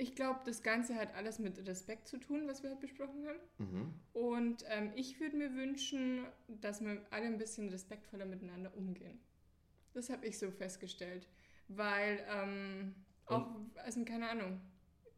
ich glaube, das Ganze hat alles mit Respekt zu tun, was wir heute besprochen haben. Mhm. Und ähm, ich würde mir wünschen, dass wir alle ein bisschen respektvoller miteinander umgehen. Das habe ich so festgestellt. Weil, ähm, auch, also keine Ahnung,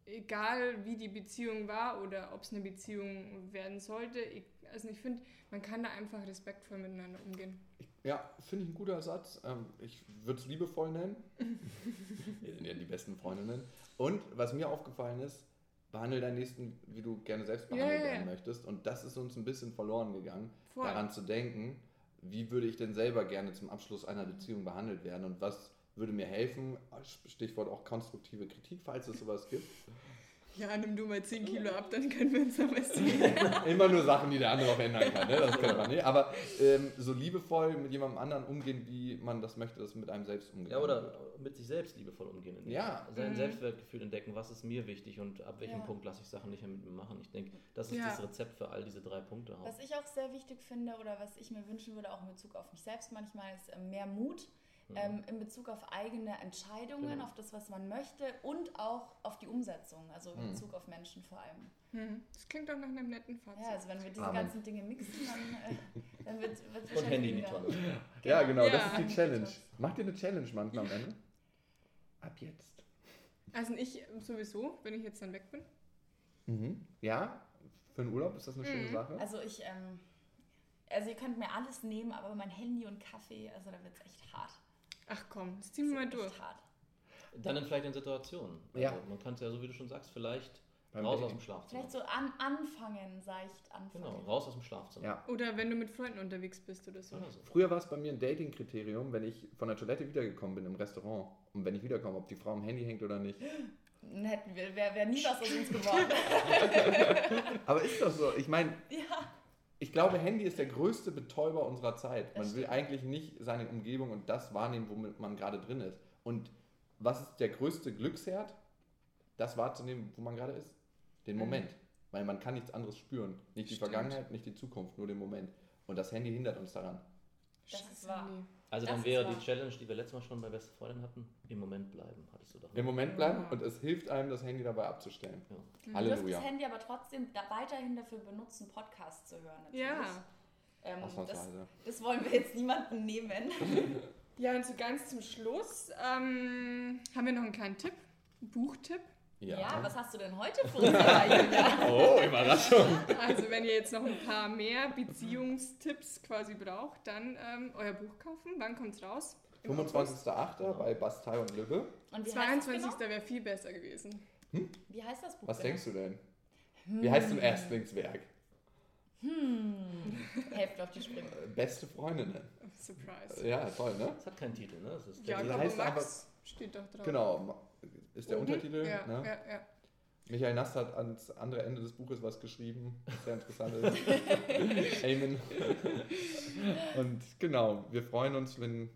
egal wie die Beziehung war oder ob es eine Beziehung werden sollte, ich, also ich finde, man kann da einfach respektvoll miteinander umgehen. Ja, finde ich ein guter Satz. Ähm, ich würde es liebevoll nennen. Wir sind ja die besten Freundinnen. Und was mir aufgefallen ist, behandle deinen Nächsten, wie du gerne selbst behandelt ja, werden möchtest. Und das ist uns ein bisschen verloren gegangen, Voll. daran zu denken, wie würde ich denn selber gerne zum Abschluss einer Beziehung behandelt werden und was würde mir helfen, Stichwort auch konstruktive Kritik, falls es sowas gibt. Ja, nimm du mal 10 Kilo ab, dann können wir uns nochmal sehen. Immer nur Sachen, die der andere auch ändern kann, ne? das kennt man nicht. Aber ähm, so liebevoll mit jemandem anderen umgehen, wie man das möchte, dass mit einem selbst umgeht. Ja, oder mit sich selbst liebevoll umgehen. Ja. Sein Mhm. Selbstwertgefühl entdecken, was ist mir wichtig und ab welchem Ja. Punkt lasse ich Sachen nicht mehr mit mir machen. Ich denke, das ist Ja. das Rezept für all diese drei Punkte. Auch. Was ich auch sehr wichtig finde oder was ich mir wünschen würde, auch in Bezug auf mich selbst manchmal, ist äh, mehr Mut Mhm. ähm, in Bezug auf eigene Entscheidungen, Genau. auf das, was man möchte und auch auf die Umsetzung, also in Mhm. Bezug auf Menschen vor allem. Hm, Das klingt doch nach einem netten Fazit. Ja, also wenn wir diese Amen. ganzen Dinge mixen, dann, äh, dann wird es Und Handy in die Tonne. Ja, genau, Ja. das ist die Challenge. Macht ihr eine Challenge manchmal am Ende? Ab jetzt. Also ich sowieso, wenn ich jetzt dann weg bin. Mhm. Ja, für den Urlaub ist das eine schöne Mhm. Sache. Also ich, ähm, also ihr könnt mir alles nehmen, aber mein Handy und Kaffee, also da wird es echt hart. Ach komm, das ziehen wir mal durch. hart. Dann in vielleicht in Situationen. Also Ja. Man kann es ja, so wie du schon sagst, vielleicht Beim raus Dating. aus dem Schlafzimmer. Vielleicht so an, anfangen, seicht anfangen. Genau, raus aus dem Schlafzimmer. Ja. Oder wenn du mit Freunden unterwegs bist oder so. Oder so. Früher war es bei mir ein Dating-Kriterium, wenn ich von der Toilette wiedergekommen bin im Restaurant und wenn ich wiederkomme, ob die Frau am Handy hängt oder nicht. Dann hätten wir, wäre wär nie was aus uns geworden. Aber ist das so? Ich meine, ja. Ich glaube, Handy ist der größte Betäuber unserer Zeit. Man will eigentlich nicht seine Umgebung und das wahrnehmen, womit man gerade drin ist. Und was ist der größte Glücksherd? Das wahrzunehmen, wo man gerade ist. Den Mhm. Moment. Weil man kann nichts anderes spüren. Nicht die Stimmt. Vergangenheit, nicht die Zukunft, nur den Moment. Und das Handy hindert uns daran. Das ist Scheiße, wahr. Also Das dann wäre die Challenge, die wir letztes Mal schon bei Beste Freundin hatten, im Moment bleiben, hattest du doch. Im Moment bleiben und es hilft einem, das Handy dabei abzustellen. Ja. Du dürft Halleluja. das Handy aber trotzdem da weiterhin dafür benutzen, Podcasts zu hören. Natürlich. Ja. Ähm, das, Ausnahmsweise. das wollen wir jetzt niemandem nehmen. Ja, und so ganz zum Schluss ähm, haben wir noch einen kleinen Tipp, einen Buchtipp. Ja. was hast du denn heute für uns? Oh, Überraschung. Also wenn ihr jetzt noch ein paar mehr Beziehungstipps quasi braucht, dann ähm, euer Buch kaufen. Wann kommt's raus? Im 25.08. bei Bastei und Lübbe. Und wie heißt das 22. genau? wäre viel besser gewesen. Wie heißt das Buch? Was genau? denkst du denn? Wie heißt dein Erstlingswerk? Hm. Helft auf die Sprünge. Äh, Beste Freundinnen. Surprise. Ja, toll, ne? Das hat keinen Titel, ne? Das ist Ja, aber heißt Max steht doch drauf. Genau. Ist der Oben? Untertitel. Ja, ne? ja, ja. Michael Nast hat ans andere Ende des Buches was geschrieben, was sehr interessant ist. Amen. Und genau, wir freuen uns, wenn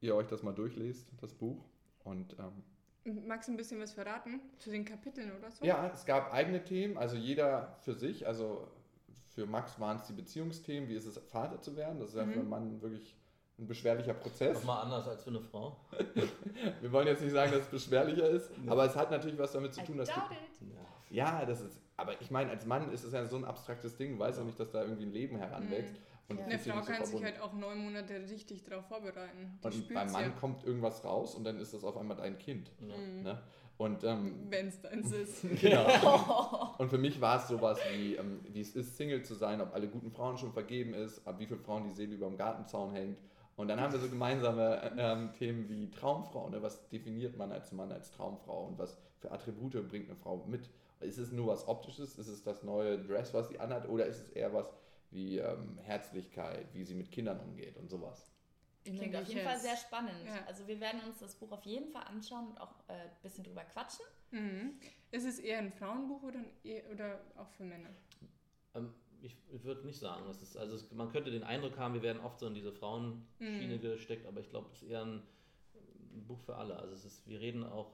ihr euch das mal durchlest, das Buch. Und ähm, Magst du ein bisschen was verraten zu den Kapiteln oder so? ja, es gab eigene Themen, also jeder für sich. Also für Max waren es die Beziehungsthemen, wie ist es, Vater zu werden. Das ist ja Mhm. für einen Mann wirklich ein beschwerlicher Prozess. Nochmal anders als für eine Frau. Wir wollen jetzt nicht sagen, dass es beschwerlicher ist, aber es hat natürlich was damit zu tun, dass du. Ja, das ist, aber ich meine, als Mann ist es ja so ein abstraktes Ding, du weißt ja nicht, dass da irgendwie ein Leben heranwächst. Und Ja. Eine Frau kann sich halt auch neun Monate richtig darauf vorbereiten. Die Und beim Mann ja. kommt irgendwas raus und dann ist das auf einmal dein Kind. Ja. Mhm. Ne? Und, ähm, Wenn es deins ist. genau. und für mich war es sowas wie, ähm, wie es ist, Single zu sein, ob alle guten Frauen schon vergeben ist, ab wie viele Frauen die Seele über dem Gartenzaun hängt. Und dann haben wir so gemeinsame äh, ähm, Themen wie Traumfrau. Ne? Was definiert man als Mann als Traumfrau und was für Attribute bringt eine Frau mit? Ist es nur was Optisches? Ist es das neue Dress, was sie anhat? Oder ist es eher was wie ähm, Herzlichkeit, wie sie mit Kindern umgeht und sowas? Klingt auf jeden Fall sehr spannend. Ja. Also wir werden uns das Buch auf jeden Fall anschauen und auch äh, ein bisschen drüber quatschen. Mhm. Ist es eher ein Frauenbuch oder, ein, eh- oder auch für Männer? Ähm, ich würde nicht sagen, es ist, also es, man könnte den Eindruck haben, wir werden oft so in diese Frauenschiene Mhm. gesteckt, aber ich glaube, es ist eher ein, ein Buch für alle. Also es ist, wir reden auch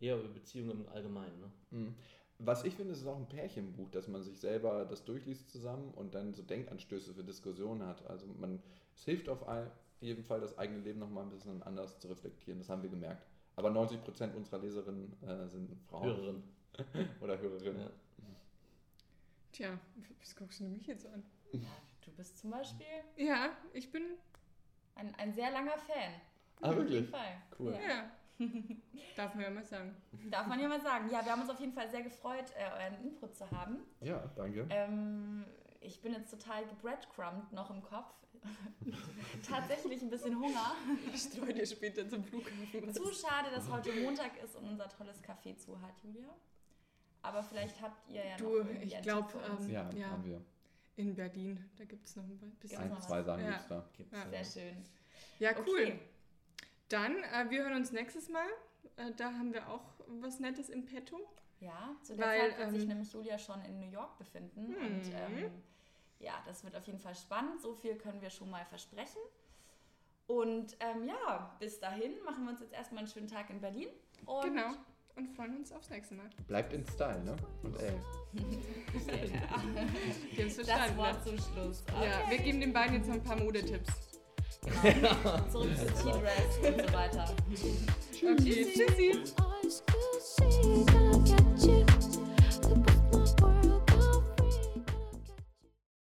eher über Beziehungen im Allgemeinen. Ne? Mhm. Was ich finde, ist es auch ein Pärchenbuch, dass man sich selber das durchliest zusammen und dann so Denkanstöße für Diskussionen hat. Also man, es hilft auf all- jeden Fall, das eigene Leben nochmal ein bisschen anders zu reflektieren. Das haben wir gemerkt. Aber 90% unserer Leserinnen äh, sind Frauen Hörerin. oder Hörerinnen. Ja. Tja, was guckst du mich jetzt an? Du bist zum Beispiel Ja, ich bin. ein, ein sehr langer Fan. Ah, Auf jeden wirklich? Fall. Cool. Ja. Darf man ja mal sagen. Darf man ja mal sagen. Ja, wir haben uns auf jeden Fall sehr gefreut, äh, euren Input zu haben. Ja, danke. Ähm, ich bin jetzt total gebreadcrumbed noch im Kopf. Tatsächlich ein bisschen Hunger. Ich streue dir später zum Flughafen. Zu schade, dass heute Montag ist und unser tolles Café zu hat, Julia. Aber vielleicht habt ihr ja noch Du, ich einen glaub, Tipp für uns. ähm, ja, ja. haben wir. In Berlin, da gibt es noch ein bisschen. Noch Ein, was? zwei Sachen Ja. gibt's da. Gibt's, Ja. Sehr schön. Ja, cool. Okay. Dann, äh, wir hören uns nächstes Mal. Äh, da haben wir auch was Nettes im Petto. Ja, zu der Weil, Zeit wird sich ähm, nämlich Julia schon in New York befinden. Mhm. Und ähm, ja, das wird auf jeden Fall spannend. So viel können wir schon mal versprechen. Und ähm, ja, bis dahin machen wir uns jetzt erstmal einen schönen Tag in Berlin. Und Genau. Und freuen uns aufs nächste Mal. Bleibt in Style, ne? Und ey. Wir haben's das. Wort ne? zum Schluss. Ja, wir geben den beiden jetzt noch ein paar Modetipps. Genau. Zurück zu Tea-Dress und so weiter. Okay, tschüssi.